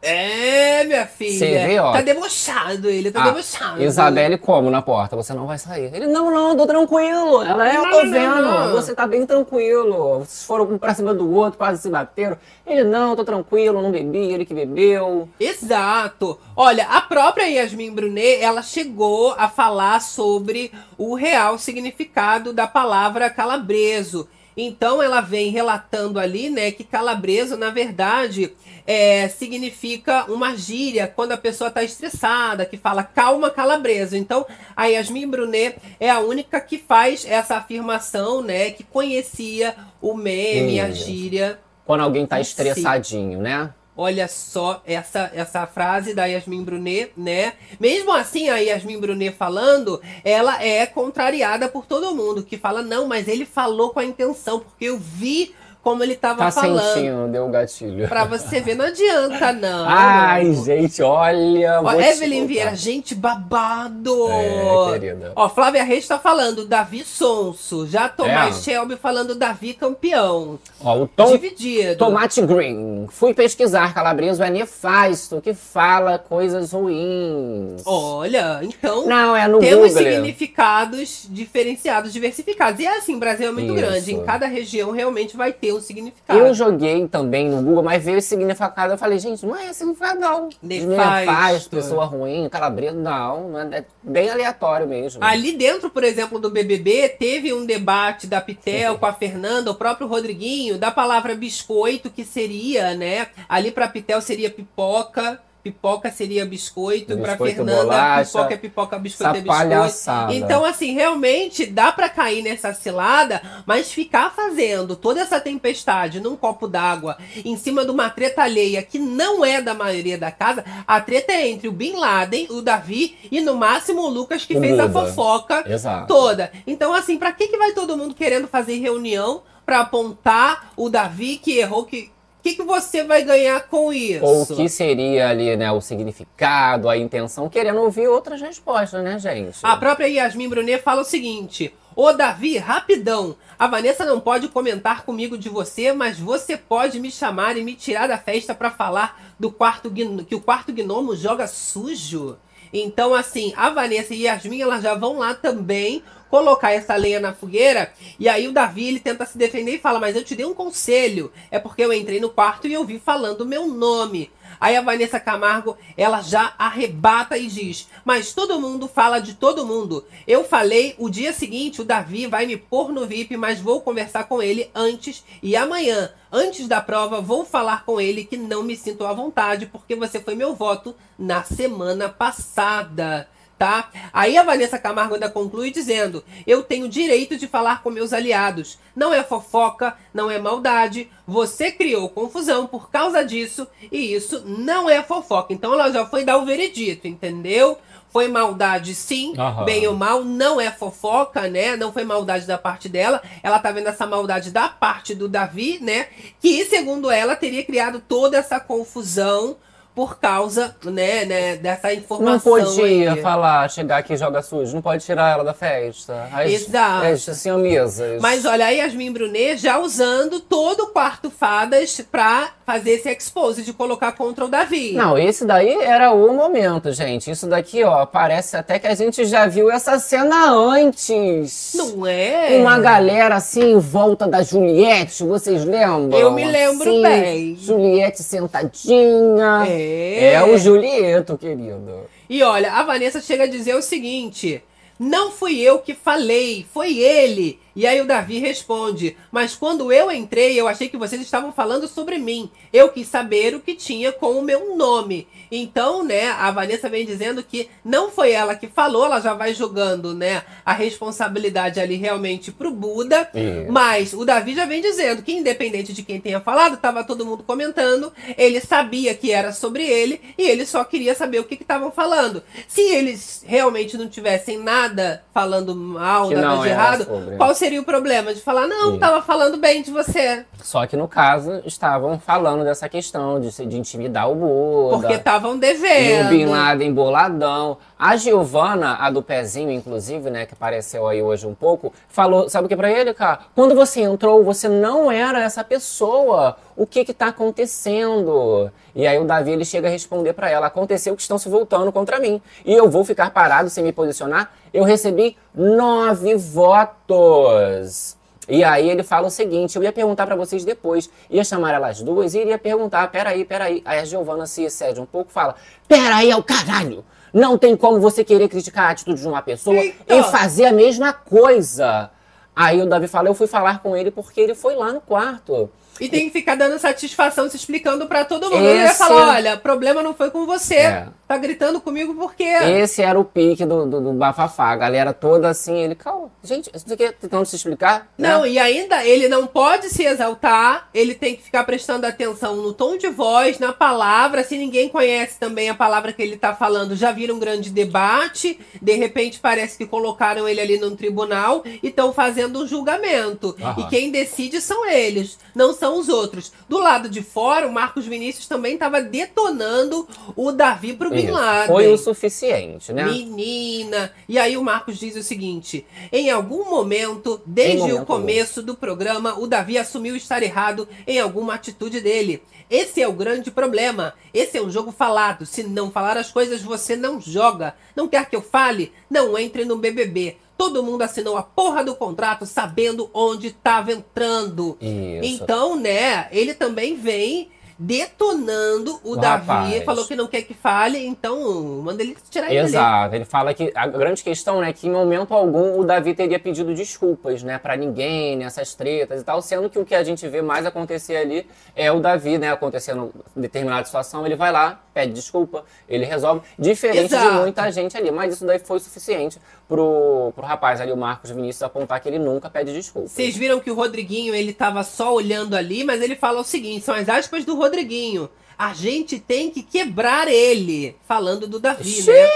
É, minha filha. Você vê, ó. Tá debochado ele, tá Ah, debochado. Isabelle como na porta? Você não vai sair. Ele, não, não, tô tranquilo. Ela é, eu tô não, vendo. não. Você tá bem tranquilo. Vocês foram um pra cima do outro, quase se bateram. Ele, não, tô tranquilo, não bebi, ele que bebeu. Exato. Olha, a própria Yasmin Brunet, ela chegou a falar sobre o real significado da palavra calabreso. Então ela vem relatando ali, né, que calabreso, na verdade, é, significa uma gíria quando a pessoa está estressada, que fala calma calabreso. Então a Yasmin Brunet é a única que faz essa afirmação, né, que conhecia o meme, a Isso. gíria. Quando alguém tá Sim. estressadinho, né? Olha só essa, essa frase da Yasmin Brunet, né? Mesmo assim, a Yasmin Brunet falando, ela é contrariada por todo mundo, que fala, não, mas ele falou com a intenção, porque eu vi como ele tava Tá falando. sentindo, deu o gatilho. Pra você ver, não adianta, não. Ai, gente, olha. Ó, Evelyn. Vieira, gente babado! É, querida. Ó, Flávia Reis tá falando Davi Sonso. Já Tomás É. Shelby falando Davi campeão. Ó, o Tom Dividido. Tomate Green. Fui pesquisar. Calabreso é nefasto, que fala coisas ruins. Olha, então. Não, é no Temos Google. significados diferenciados, diversificados. E é assim, o Brasil é muito Isso. grande. Em cada região realmente vai ter um significado. Eu joguei também no Google, mas veio esse significado. Eu falei, gente, não é esse significado, não. Nefasto. Nefasto, pessoa ruim, calabreso, não. não é, é bem aleatório mesmo. Ali dentro, por exemplo, do BBB, teve um debate da Pitel com a Fernanda, o próprio Rodriguinho, da palavra biscoito, que seria, né? Ali pra Pitel seria pipoca. Pipoca seria biscoito, Biscoito, Fernanda, bolacha, pipoca é pipoca, biscoito é biscoito. palhaçada. Então, assim, realmente dá pra cair nessa cilada, mas ficar fazendo toda essa tempestade num copo d'água em cima de uma treta alheia que não é da maioria da casa, a treta é entre o Bin Laden, o Davi e no máximo o Lucas que fez a fofoca Exato. toda. Então, assim, pra que, que vai todo mundo querendo fazer reunião pra apontar o Davi que errou que. O que, que você vai ganhar com isso? Ou o que seria ali, né, o significado, a intenção, querendo ouvir outras respostas, né, gente? A própria Yasmin Brunet fala o seguinte: Ô Davi, rapidão. A Vanessa não pode comentar comigo de você, mas você pode me chamar e me tirar da festa pra falar do quarto que o quarto gnomo joga sujo. Então, assim, a Vanessa e Yasmin elas já vão lá também colocar essa lenha na fogueira. E aí o Davi ele tenta se defender e fala: Mas eu te dei um conselho. É porque eu entrei no quarto e eu vi falando o meu nome. Aí a Vanessa Camargo, ela já arrebata e diz: Mas todo mundo fala de todo mundo. Eu falei o dia seguinte, o Davi vai me pôr no VIP, mas vou conversar com ele antes e amanhã, antes da prova, vou falar com ele que não me sinto à vontade, porque você foi meu voto na semana passada. Tá? Aí a Vanessa Camargo ainda conclui dizendo: Eu tenho direito de falar com meus aliados. Não é fofoca, não é maldade. Você criou confusão por causa disso e isso não é fofoca. Então ela já foi dar o veredito, entendeu? Foi maldade sim, Aham. bem ou mal, não é fofoca, né? Não foi maldade da parte dela. Ela tá vendo essa maldade da parte do Davi, né? Que, segundo ela, teria criado toda essa confusão por causa, né, né dessa Não informação. podia aí. falar, chegar aqui e joga sujo. Não pode tirar ela da festa. As, Exato. As siamesas. Mas olha, a Yasmin Brunet já usando todo o quarto fadas pra fazer esse expose de colocar contra o Davi. Não, esse daí era o momento, gente. Isso daqui, ó, parece até que a gente já viu essa cena antes. Não é? Uma galera assim em volta da Juliette, vocês lembram? Eu me lembro Assim, bem. Juliette sentadinha. É. É o Julieto, querido. E olha, a Vanessa chega a dizer o seguinte: Não fui eu que falei, foi ele. E aí o Davi responde: Mas quando eu entrei, eu achei que vocês estavam falando sobre mim. Eu quis saber o que tinha com o meu nome. Então, né, a Vanessa vem dizendo que não foi ela que falou, ela já vai jogando, né, a responsabilidade ali realmente pro Buda. Isso. Mas o Davi já vem dizendo que, independente de quem tenha falado, tava todo mundo comentando, ele sabia que era sobre ele e ele só queria saber o que estavam falando. Se eles realmente não tivessem nada falando mal, Que nada de errado, sobre. qual seria o problema de falar, não, Sim. tava falando bem de você? Só que no caso, estavam falando dessa questão de, de intimidar o Buda. Porque estavam E o devendo. Bin Laden boladão. A Giovana, a do pezinho, inclusive, né, que apareceu aí hoje um pouco, falou, sabe o que pra ele, cara? Quando você entrou, você não era essa pessoa. O que que tá acontecendo? E aí o Davi ele chega a responder pra ela: aconteceu que estão se voltando contra mim. E eu vou ficar parado sem me posicionar. Eu recebi nove votos. E aí ele fala o seguinte: eu ia perguntar pra vocês depois, ia chamar elas duas e iria perguntar: peraí, peraí. Aí a Giovana se excede um pouco fala: peraí, é o caralho! Não tem como você querer criticar a atitude de uma pessoa Eita. e fazer a mesma coisa. Aí o Davi fala: eu fui falar com ele porque ele foi lá no quarto. E tem que ficar dando satisfação, se explicando pra todo mundo. Ele ia Esse- falar, olha, problema não foi com você. É. Tá gritando comigo porque... Esse era o pique do, do, do bafafá. A galera toda assim, ele, calma, gente, você quer tentando se explicar? Não, né? e ainda ele não pode se exaltar, ele tem que ficar prestando atenção no tom de voz, na palavra. Se ninguém conhece também a palavra que ele tá falando, já vira um grande debate. De repente parece que colocaram ele ali num tribunal e estão fazendo um julgamento. Aham. E quem decide são eles, não são os outros. Do lado de fora, o Marcos Vinícius também estava detonando o Davi pro Bin. Laden. Foi o suficiente, né? Menina! E aí o Marcos diz o seguinte: em algum momento, desde momento o começo do programa, o Davi assumiu estar errado em alguma atitude dele. Esse é o grande problema. Esse é um jogo falado. Se não falar as coisas, você não joga. Não quer que eu fale? Não entre no BBB. Todo mundo assinou a porra do contrato sabendo onde estava entrando. Isso. Então, né, ele também vem detonando o, O Davi. rapaz. Falou que não quer que fale, então manda ele tirar ele. Exato, ele fala que a grande questão né, que em momento algum o Davi teria pedido desculpas, né, para ninguém, nessas tretas e tal, sendo que o que a gente vê mais acontecer ali é o Davi, né, acontecendo em determinada situação, ele vai lá, pede desculpa, ele resolve, diferente de Exato. muita gente ali, mas isso daí foi suficiente pro, pro rapaz ali, o Marcos Vinícius, apontar que ele nunca pede desculpa. Vocês viram que o Rodriguinho, ele tava só olhando ali, mas ele fala o seguinte, são as aspas do Rodriguinho. A gente tem que quebrar ele, falando do Davi, né?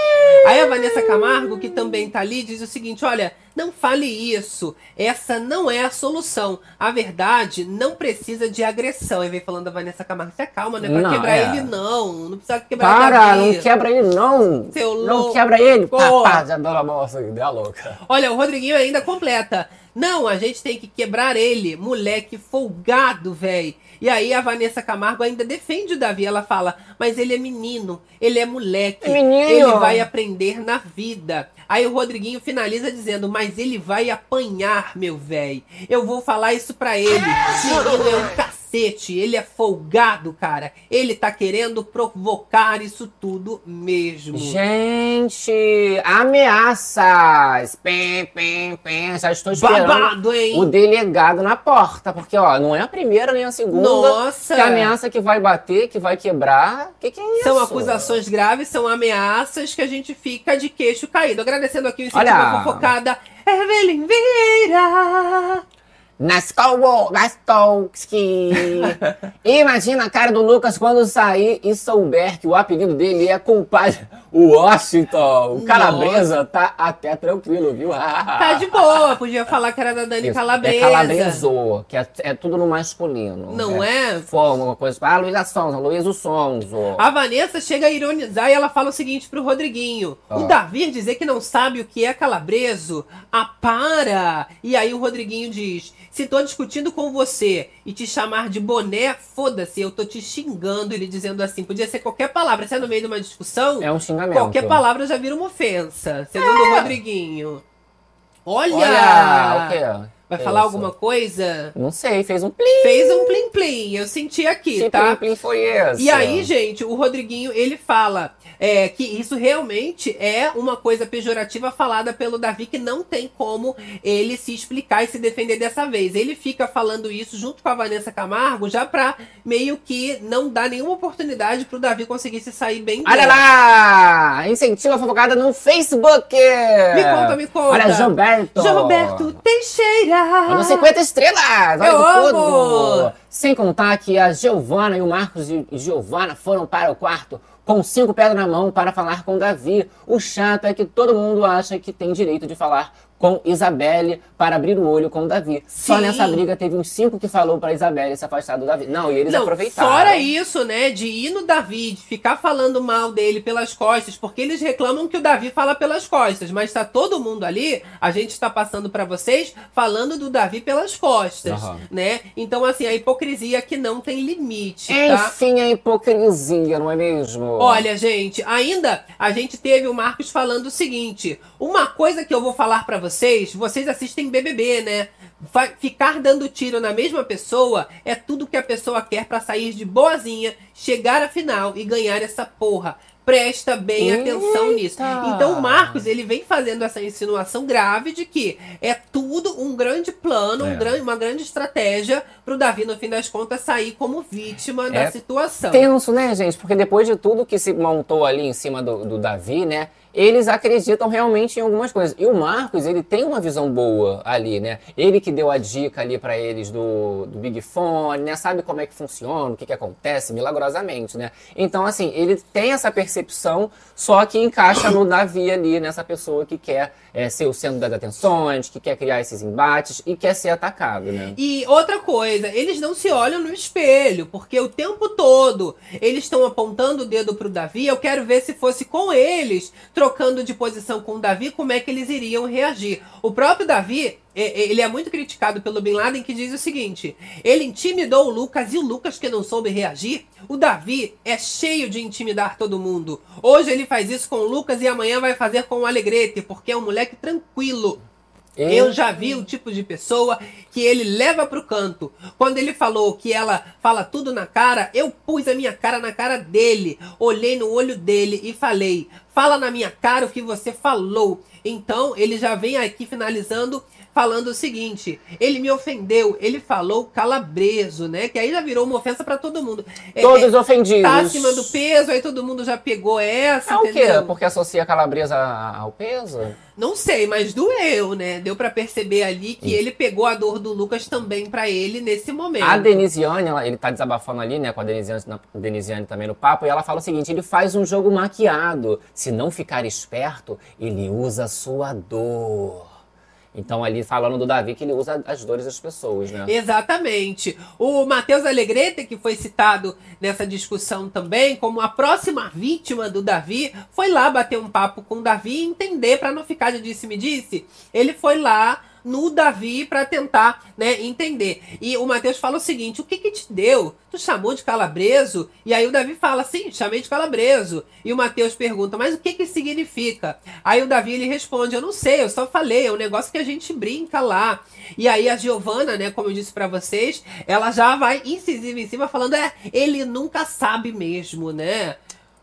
Aí a Vanessa Camargo, que também tá ali, diz o seguinte: olha, não fale isso. Essa não é a solução. A verdade não precisa de agressão. Aí vem falando a Vanessa Camargo, se acalma, não é pra Não, quebrar é. ele, não. Não precisa quebrar o Para, não quebra ele não! Seu não louco. quebra ele! Porra. Pá, já deu a moça, deu a louca. Olha, o Rodriguinho ainda completa. Não, a gente tem que quebrar ele. Moleque folgado, véi. E aí a Vanessa Camargo ainda defende o Davi. Ela fala, mas ele é menino, ele é moleque. É menino. Ele vai aprender na vida. Aí o Rodriguinho finaliza dizendo, mas ele vai apanhar, meu véi. Eu vou falar isso pra ele. Menino é um cacete, ele é folgado, cara. Ele tá querendo provocar isso tudo mesmo. Gente, ameaças! Pem, pem, pem. Já estou esperando Babado, hein? o delegado na porta, porque ó, não é a primeira nem a segunda Nossa! que ameaça que vai bater, que vai quebrar. Que que é isso? São acusações graves, são ameaças que a gente fica de queixo caído. Agradecendo aqui o incentivo Olha! fofocada, Evelyn Vieira. Nascowo Gastowski. *laughs* Imagina a cara do Lucas quando sair e souber que o apelido dele é compadre *laughs* Washington. O Calabresa tá até tranquilo, viu? Tá de boa, podia falar que era da Dani Isso, Calabresa. É calabreso, que é, é tudo no masculino. Não é? Forma, uma coisa. Ah, Luísa Sonza, Luísa Sonzo. A Vanessa chega a ironizar e ela fala o seguinte pro Rodriguinho: Ah. O Davi dizer que não sabe o que é calabreso? Ah, para! E aí o Rodriguinho diz: Se tô discutindo com você e te chamar de boné, foda-se, eu tô te xingando. Ele dizendo assim: podia ser qualquer palavra. Se é no meio de uma discussão, É um xingamento. qualquer palavra já vira uma ofensa, segundo o Rodriguinho. Olha! Olha, o quê? Vai Que falar alguma coisa? Não sei, fez um plim. Fez um plim-plim, eu senti aqui, Que tá? plim, plim foi esse? E aí, gente, o Rodriguinho, ele fala é, que isso realmente é uma coisa pejorativa falada pelo Davi, que não tem como ele se explicar e se defender dessa vez. Ele fica falando isso junto com a Vanessa Camargo, já pra meio que não dar nenhuma oportunidade pro Davi conseguir se sair bem Olha dela. lá! Incentiva a fofocada no Facebook! Me conta, me conta. Olha, Gilberto! Gilberto Teixeira! Olha, 50 estrelas! Olha Eu amo! tudo! Sem contar que a Giovana e o Marcos e Giovana foram para o quarto com cinco pedras na mão para falar com Davi. O chato é que todo mundo acha que tem direito de falar com Isabelle para abrir o olho com o Davi. Só Sim. nessa briga teve uns cinco que falou pra Isabelle se afastar do Davi. Não, e eles Não, aproveitaram. Fora isso, né, de ir no Davi, de ficar falando mal dele pelas costas, porque eles reclamam que o Davi fala pelas costas, mas tá todo mundo ali, a gente está passando pra vocês falando do Davi pelas costas, Aham. né? Então assim, a hipocrisia que não tem limite, tá? Enfim, a hipocrisia, não é mesmo? Olha, gente, ainda a gente teve o Marcos falando o seguinte: uma coisa que eu vou falar pra vocês, vocês assistem BBB, né? Ficar dando tiro na mesma pessoa é tudo que a pessoa quer pra sair de boazinha, chegar à final e ganhar essa porra. Presta bem Eita! atenção nisso. Então o Marcos, ele vem fazendo essa insinuação grave de que é tudo um grande plano, um É. grande, uma grande estratégia pro Davi, no fim das contas, sair como vítima da É situação. Tenso, né, gente? Porque depois de tudo que se montou ali em cima do, do Davi, né? Eles acreditam realmente em algumas coisas. E o Marcos, ele tem uma visão boa ali, né? Ele que deu a dica ali pra eles do, do Big Fone, né? Sabe como é que funciona, o que, que acontece milagrosamente, né? Então, assim, ele tem essa percepção, só que encaixa no Davi ali, nessa pessoa que quer é, ser o centro das atenções, que quer criar esses embates e quer ser atacado, né? E outra coisa, eles não se olham no espelho, porque o tempo todo eles estão apontando o dedo pro Davi. Eu quero ver se fosse com eles, trocando de posição com o Davi, como é que eles iriam reagir. O próprio Davi, ele é muito criticado pelo Bin Laden, que diz o seguinte: ele intimidou o Lucas e o Lucas que não soube reagir. O Davi é cheio de intimidar todo mundo. Hoje ele faz isso com o Lucas e amanhã vai fazer com o Alegrete, porque é um moleque tranquilo. Eu já vi o tipo de pessoa que ele leva pro canto. Quando ele falou que ela fala tudo na cara, eu pus a minha cara na cara dele, olhei no olho dele e falei: "Fala na minha cara o que você falou". Então, ele já vem aqui finalizando falando o seguinte: ele me ofendeu, ele falou calabreso, né? Que aí já virou uma ofensa pra todo mundo. É, Todos é, ofendidos. Tá acima do peso, aí todo mundo já pegou essa, É o quê? Porque associa calabresa ao peso? Não sei, mas doeu, né? Deu pra perceber ali que ele pegou a dor do Lucas também pra ele nesse momento. A Denisiane, ela- ele tá desabafando ali, né, com a Denisiane, na- Denisiane também no papo, e ela fala o seguinte: ele faz um jogo maquiado. Se não ficar esperto, ele usa a sua dor. Então, ali falando do Davi, que ele usa as dores das pessoas, né? Exatamente. O Matheus Alegrete, que foi citado nessa discussão também, como a próxima vítima do Davi, foi lá bater um papo com o Davi e entender, pra não ficar de disse-me-disse. Ele foi lá no Davi pra tentar, né, entender. E o Matheus fala o seguinte: o que que te deu? Tu chamou de calabreso? E aí o Davi fala: sim, chamei de calabreso. E o Matheus pergunta: mas o que que significa? Aí o Davi ele responde: eu não sei, eu só falei, é um negócio que a gente brinca lá. E aí a Giovana, né, como eu disse pra vocês, ela já vai incisiva em cima falando: é, ele nunca sabe mesmo, né?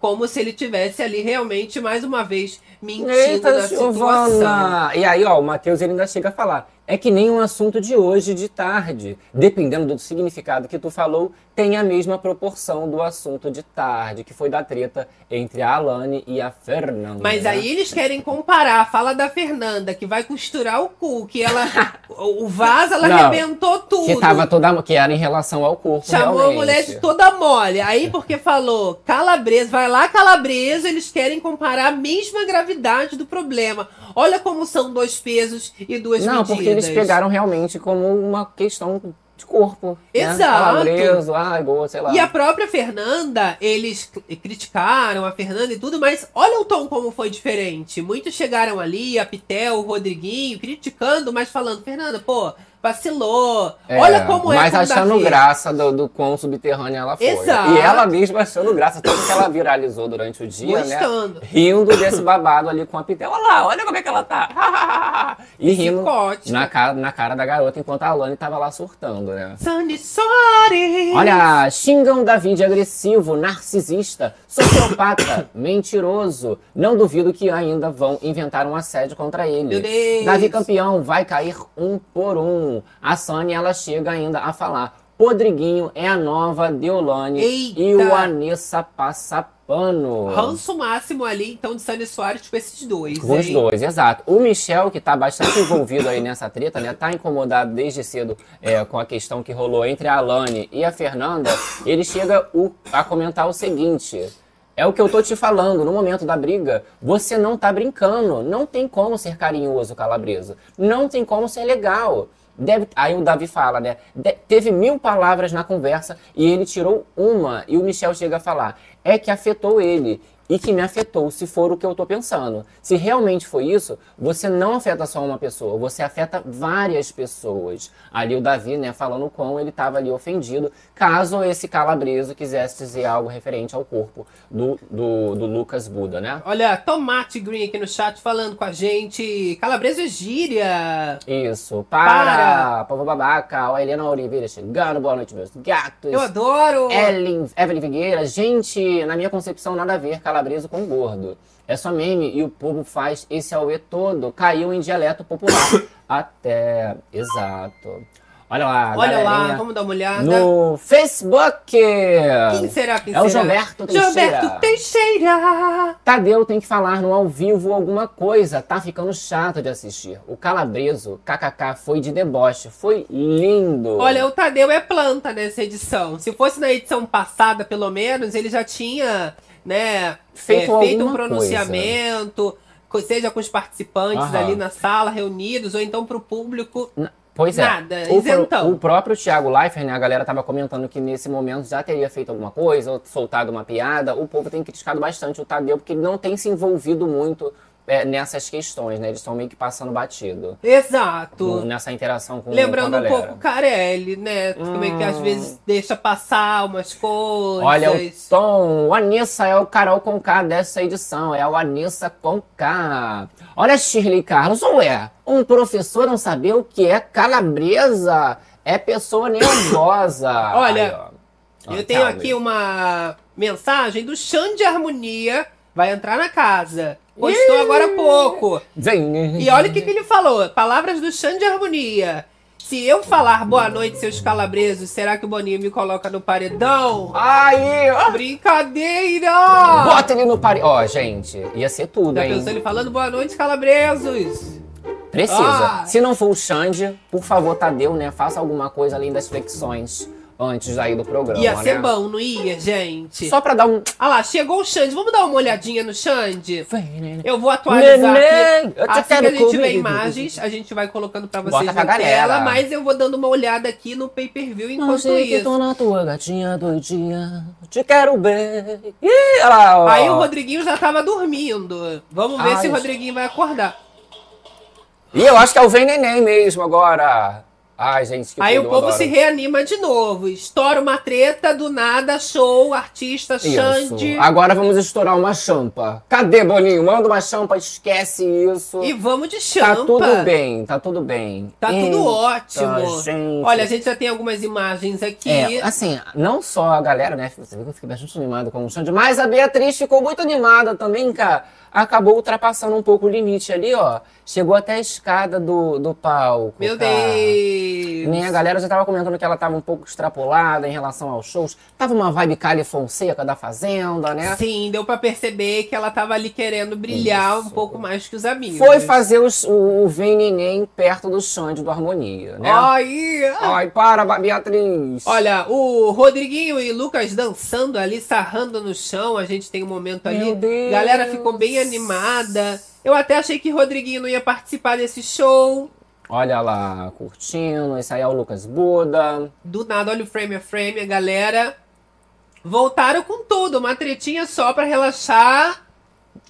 Como se ele tivesse ali realmente, mais uma vez, mentindo Eita, na situação. Giovana! E aí, ó, o Matheus ele ainda chega a falar. É que nem um assunto de hoje de tarde. Dependendo do significado que tu falou, tem a mesma proporção do assunto de tarde, que foi da treta entre a Alane e a Fernanda. Mas aí eles querem comparar. Fala da Fernanda, que vai costurar o cu, que ela. *laughs* o vaso, ela Não, arrebentou tudo. Que tava toda. Que era em relação ao corpo. Chamou realmente. a mulher de toda mole. Aí, porque falou calabresa, vai lá calabresa, eles querem comparar a mesma gravidade do problema. Olha como são dois pesos e duas Não, medidas. porque eles pegaram realmente como uma questão de corpo. Né? Exato. Calabreso, ai, boa, sei lá. E a própria Fernanda, eles criticaram a Fernanda e tudo, mas olha o tom como foi diferente. Muitos chegaram ali, a Pitel, o Rodriguinho, criticando, mas falando, Fernanda, pô, vacilou. É, olha como é Mas com o achando Davi. graça do, do quão subterrânea ela foi. Exato. E ela mesma achando graça, tanto que ela viralizou durante o dia, Gostando. né? Rindo desse babado ali com a Pitel. Olha lá, olha como é que ela tá. *laughs* e rindo na cara, na cara da garota, enquanto a Alane tava lá surtando, né? Sunny sorry. Olha, xingam Davi de agressivo, narcisista, sociopata, *laughs* mentiroso. Não duvido que ainda vão inventar um assédio contra ele. Davi campeão vai cair um por um. A Sônia, ela chega ainda a falar. Podriguinho é a nova Deolane Eita. e o Anessa passa pano. Ranço máximo ali, então, de Sunny Soares com esses dois. Com os hein? dois, exato. O Michel, que tá bastante envolvido aí nessa treta, né? Tá incomodado desde cedo é, com a questão que rolou entre a Alane e a Fernanda. Ele chega o- a comentar o seguinte. É o que eu tô te falando, no momento da briga, você não tá brincando. Não tem como ser carinhoso, Calabresa. Não tem como ser legal. Deve, aí o Davi fala, né? de- teve mil palavras na conversa e ele tirou uma. E o Michel chega a falar: é que afetou ele. E que me afetou, se for o que eu tô pensando. Se realmente foi isso, você não afeta só uma pessoa, você afeta várias pessoas. Ali o Davi, né, falando com ele tava ali ofendido, caso esse calabreso quisesse dizer algo referente ao corpo do, do, do Lucas Buda, né? Olha, Tomate Green aqui no chat falando com a gente. Calabresa é gíria. Isso, para, povo babaca, a Helena Oliveira chegando, boa noite, meus gatos. Eu adoro. Ellen, Evelyn Figueira, gente, na minha concepção, nada a ver calabreso com gordo. É só meme e o povo faz esse auê todo. Caiu em dialeto popular. *coughs* Até. Exato. Olha lá, Olha lá, vamos dar uma olhada. No Facebook! Quem será? Quem é o? Gilberto Teixeira. Gilberto Teixeira. Tadeu tem que falar no ao vivo alguma coisa, tá ficando chato de assistir. O calabreso, kkk, foi de deboche, foi lindo. Olha, o Tadeu é planta nessa edição. Se fosse na edição passada, pelo menos, ele já tinha, né, Feito é, feito um pronunciamento, co- seja com os participantes Aham. ali na sala, reunidos, ou então pro público. N- Pois é. Nada, o, isentão. o próprio Thiago Leifert, né, a galera tava comentando que nesse momento já teria feito alguma coisa, ou soltado uma piada. O povo tem criticado bastante o Tadeu, porque ele não tem se envolvido muito é, nessas questões, né? Eles estão meio que passando batido Exato. nessa interação com, Lembrando com a um pouco o Carelli, né? Como é que às vezes deixa passar umas coisas. Olha o tom, o Anissa é o Carol Conká dessa edição, é o Anissa Conká. Olha Shirley Carlos, ou é um professor não saber o que é calabresa? É pessoa nervosa. *coughs* Olha, ó. Eu tenho aqui uma mensagem do Xande Harmonia. Vai entrar na casa. Postou agora há pouco. Vem. E olha o que, que ele falou. Palavras do Xande Harmonia. Se eu falar boa noite, seus calabresos, será que o Boninho me coloca no paredão? Aí, ó. Brincadeira! Bota ele no pare... Ó, gente, ia ser tudo, Já hein? pensou ele falando boa noite, calabresos? Precisa. Ah. Se não for o Xande, por favor, Tadeu, né? Faça alguma coisa além das flexões antes aí do programa, Ia né? ser bom, não ia, gente? Só pra dar um... Ah lá, chegou o Xande. Vamos dar uma olhadinha no Xande? Vem, né? Eu vou atualizar Neném, aqui. eu te Assim que a gente comigo. imagens, a gente vai colocando pra Bota vocês pra na galera. tela, mas eu vou dando uma olhada aqui no pay-per-view enquanto isso. tô na tua gatinha doidinha, te quero bem. Ih, olha lá, ó. Aí o Rodriguinho já tava dormindo. Vamos ver Ai, se o. Rodriguinho vai acordar. Ih, eu acho que é o Vem Neném mesmo agora. Ai, gente, que Aí tudo, o povo eu se reanima de novo. Estoura uma treta, do nada, show, artista, Xande. Isso. Agora vamos estourar uma champa. Cadê, Boninho? Manda uma champa, esquece isso. E vamos de Tá champa. tudo bem, tá tudo bem. Tá tudo Eita, ótimo. gente. Olha, a gente já tem algumas imagens aqui. É, assim, não só a galera, né? Você viu que eu fiquei bastante animado com o Xande, mas a Beatriz ficou muito animada também, cara. Acabou ultrapassando um pouco o limite ali, ó. Chegou até a escada do, do palco. Meu. Deus. Né, a galera já tava comentando que ela tava um pouco extrapolada em relação aos shows. Tava uma vibe Cali Fonseca da Fazenda, né? Sim, deu pra perceber que ela tava ali querendo brilhar um Isso. pouco mais que os amigos. Foi fazer os- o, o Vem Neném perto do Xande do Harmonia, né? Aí! Ai, para, Beatriz! Olha, o Rodriguinho e Lucas dançando ali, sarrando no chão. A gente tem um momento ali. Meu Deus. Galera ficou bem animada. Eu até achei que Rodriguinho não ia participar desse show. Olha lá, curtindo. Esse aí é o Lucas Buda. Do nada, olha o frame a frame, a galera. Voltaram com tudo, uma tretinha só pra relaxar.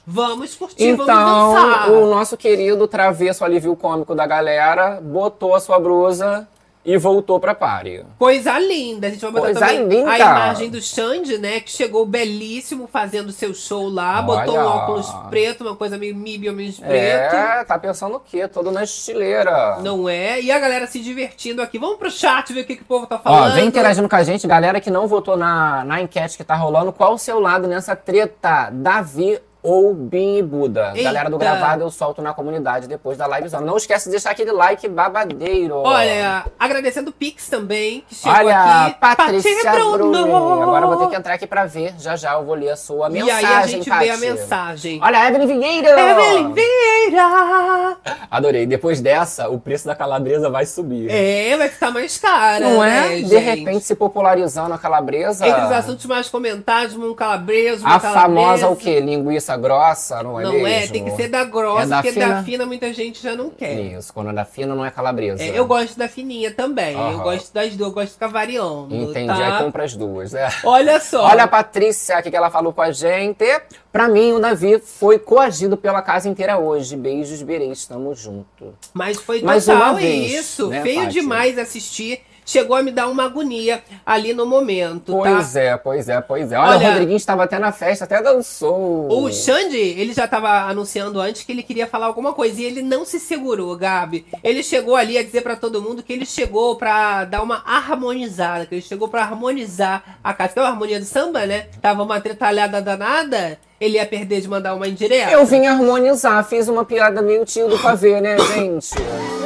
Vamos curtir, vamos Então, dançar. o nosso querido travesso alívio cômico da galera botou a sua blusa e voltou pra party. Coisa linda. A gente vai botar Coisa também linda. a imagem do Xande, né? Que chegou belíssimo fazendo seu show lá. Botou um Olha. óculos preto, uma coisa meio míbia, meio preto. É, tá pensando o quê? Todo na estileira. Não é? E a galera se divertindo aqui. Vamos pro chat ver o que, que o povo tá Ó, falando. vem interagindo com a gente, galera que não votou na, na enquete que tá rolando. Qual o seu lado nessa treta? Davi ou Bin e Buda? Eita. Galera do gravado eu solto na comunidade depois da livezona. Não esquece de deixar aquele like babadeiro. Olha, agradecendo o Pix também, que chegou Olha, aqui. Patrícia Bruno. Agora eu vou ter que entrar aqui pra ver. Já já eu vou ler a sua E mensagem, aí a gente vê a mensagem. Olha, Evelyn Vinheira. Evelyn Vieira! Adorei. Depois dessa, o preço da calabresa vai subir. É, vai ficar mais cara. Não né, é? De gente? repente, se popularizando a calabresa. Entre os assuntos mais comentados, um calabreso, uma A famosa calabresa. o quê? Linguiça grossa, não é Não mesmo? é, tem que ser da grossa, É da porque fina? da fina muita gente já não quer. Isso, quando é da fina não é calabresa. É, eu gosto da fininha também. Eu Aham. gosto das duas, eu gosto de ficar variando. Entendi, tá? aí compra as duas, né? Olha só. Olha a Patrícia, o que ela falou com a gente. Pra mim, o Davi foi coagido pela casa inteira hoje. Beijos, Berei, estamos juntos. Mas foi total uma vez, isso. né, Feio Paty? demais assistir. Chegou a me dar uma agonia ali no momento, Pois tá? é, pois é, pois é. Olha, Olha- o Rodriguinho estava até na festa, até dançou. O Xande, ele já tava anunciando antes que ele queria falar alguma coisa e ele não se segurou, Gabi. Ele chegou ali a dizer pra todo mundo que ele chegou pra dar uma harmonizada, que ele chegou pra harmonizar a casa. É a harmonia do samba, né? Tava uma tretalhada danada, ele ia perder de mandar uma indireta. Eu vim harmonizar, fiz uma piada meio tio do pavê, né, gente? *coughs*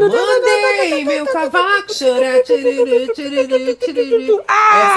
Mandei meu cavaco chorar. Essa é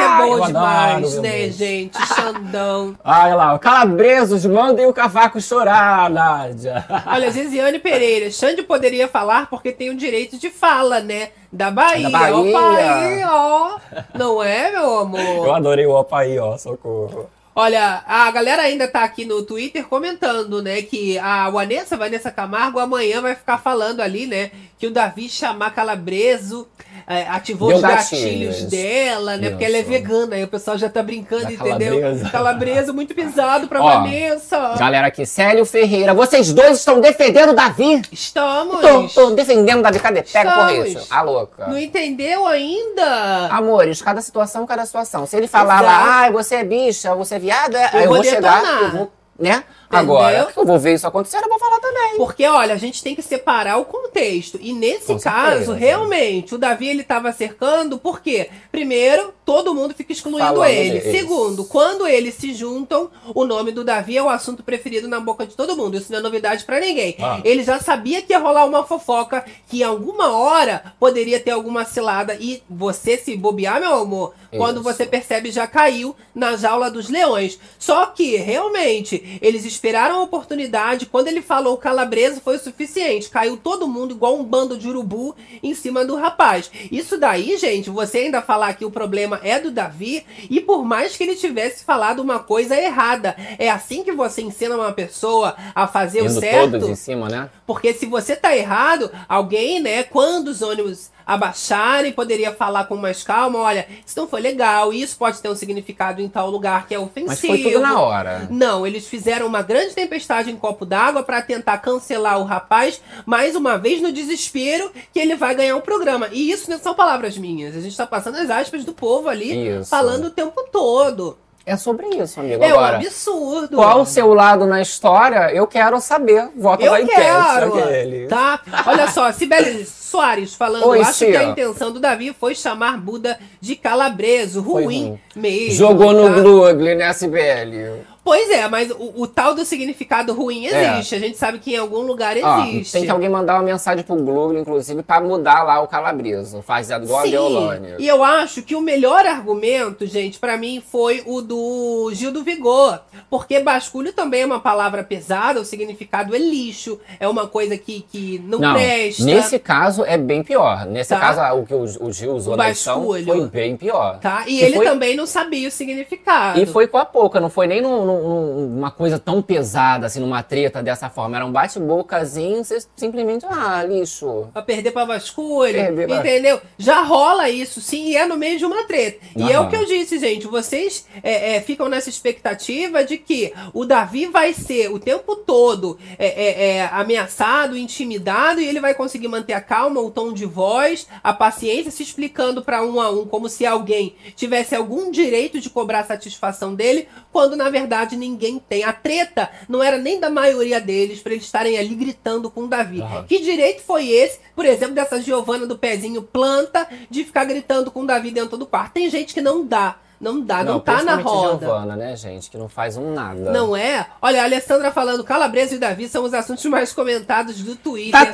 eu boa demais, né, gente? Xandão. *laughs* Olha lá, calabresos, mandem o cavaco chorar, Nádia. *laughs* Olha, Ziziane Pereira, Xande poderia falar porque tem o direito de fala, né? Da Bahia. Da Bahia. Ó, Bahia, ó. Não é, meu Eu amor? adorei o opa aí, ó, socorro. Olha, a galera ainda tá aqui no Twitter comentando, né, que a Vanessa, Vanessa Camargo, amanhã vai ficar falando ali, né, que o Davi chamar Calabreso ativou Deu os gatilhos, gatilhos. dela, né, porque ela é Isso. vegana, aí o pessoal já tá brincando, Da entendeu? calabresa. Calabreso muito *laughs* pisado pra Ó, Vanessa. Galera aqui, Célio Ferreira, vocês dois estão defendendo o Davi? Estamos. Tô, tô defendendo o Davi, cadê? Pega por isso. A louca. Não entendeu ainda? Amores, cada situação, cada situação. Se ele falar Exato. lá, ai, você é bicha, você é viada, aí eu vou vou chegar, eu vou, né? Agora, eu vou ver isso acontecer, eu vou falar também. Porque, olha, a gente tem que separar o contexto. E nesse Com caso, certeza. realmente, o Davi ele tava cercando, porque, primeiro, todo mundo fica excluindo Falando ele. deles. Segundo, quando eles se juntam, o nome do Davi é o assunto preferido na boca de todo mundo. Isso não é novidade pra ninguém. Ah. Ele já sabia que ia rolar uma fofoca, que em alguma hora poderia ter alguma cilada. E você se bobear, meu amor, quando Isso. você percebe, já caiu na jaula dos leões. Só que, realmente, eles esperaram a oportunidade. Quando ele falou calabreso, foi o suficiente. Caiu todo mundo igual um bando de urubu em cima do rapaz. Isso daí, gente, você ainda falar que o problema é do Davi, e por mais que ele tivesse falado uma coisa errada, é assim que você ensina uma pessoa a fazer o Indo certo? todos em cima, né? Porque se você tá errado, alguém, né, quando os ônibus abaixarem, poderia falar com mais calma, olha, isso não foi legal, isso pode ter um significado em tal lugar que é ofensivo. Mas foi tudo na hora. Não, eles fizeram uma grande tempestade em copo d'água pra tentar cancelar o rapaz, mais uma vez no desespero que ele vai ganhar o programa. E isso não são palavras minhas, a gente tá passando as aspas do povo ali, Isso. falando o tempo todo. É sobre isso, amigo. É um Agora, absurdo. qual o seu lado na história? Eu quero saber. Vota Eu enquete. quero, aquele. tá? Olha só, Sibeli Soares falando, Oi, acho que a intenção do Davi foi chamar Buda de calabreso, ruim, ruim. mesmo. Jogou no tá? Google, né, SBL? Pois é, mas o, o tal do significado ruim É. existe. A gente sabe que em algum lugar Ó, existe. tem que alguém mandar uma mensagem pro Globo, inclusive, pra mudar lá o calabreso. Faz igual a Sim, Deolane. e eu acho que o melhor argumento, gente, pra mim foi o do Gil do Vigor. Porque basculho também é uma palavra pesada, o significado é lixo, é uma coisa que, que não, Não, presta. nesse caso é bem pior. Nesse Tá. caso, o que o, o Gil usou O na edição foi bem pior. Tá? E Que ele foi- também não sabia o significado. E foi com a pouca, não foi nem num- num- numa coisa tão pesada, assim, numa treta dessa forma. Era um bate-bocazinho, você simplesmente, ah, lixo. Pra perder pra vasculho, Perder pra- entendeu? Já rola isso, sim, e é no meio de uma treta. E é Aham. o que eu disse, gente, vocês é, é, ficam nessa expectativa de que o Davi vai ser o tempo todo é, é, é, ameaçado, intimidado, e ele vai conseguir manter a calma, o tom de voz, a paciência, se explicando pra um a um, como se alguém tivesse algum direito de cobrar satisfação dele, quando na verdade ninguém tem. A treta não era nem da maioria deles pra eles estarem ali gritando com o Davi. Aham. Que direito foi esse, por exemplo, dessa Giovana do pezinho planta, de ficar gritando com o Davi dentro do quarto? Tem gente que não dá. Não dá, não, tá na roda. Giovana, né, gente? Que não faz um nada. Não é? Olha, a Alessandra falando, Calabresa e Davi são os assuntos mais comentados do Twitter. Tá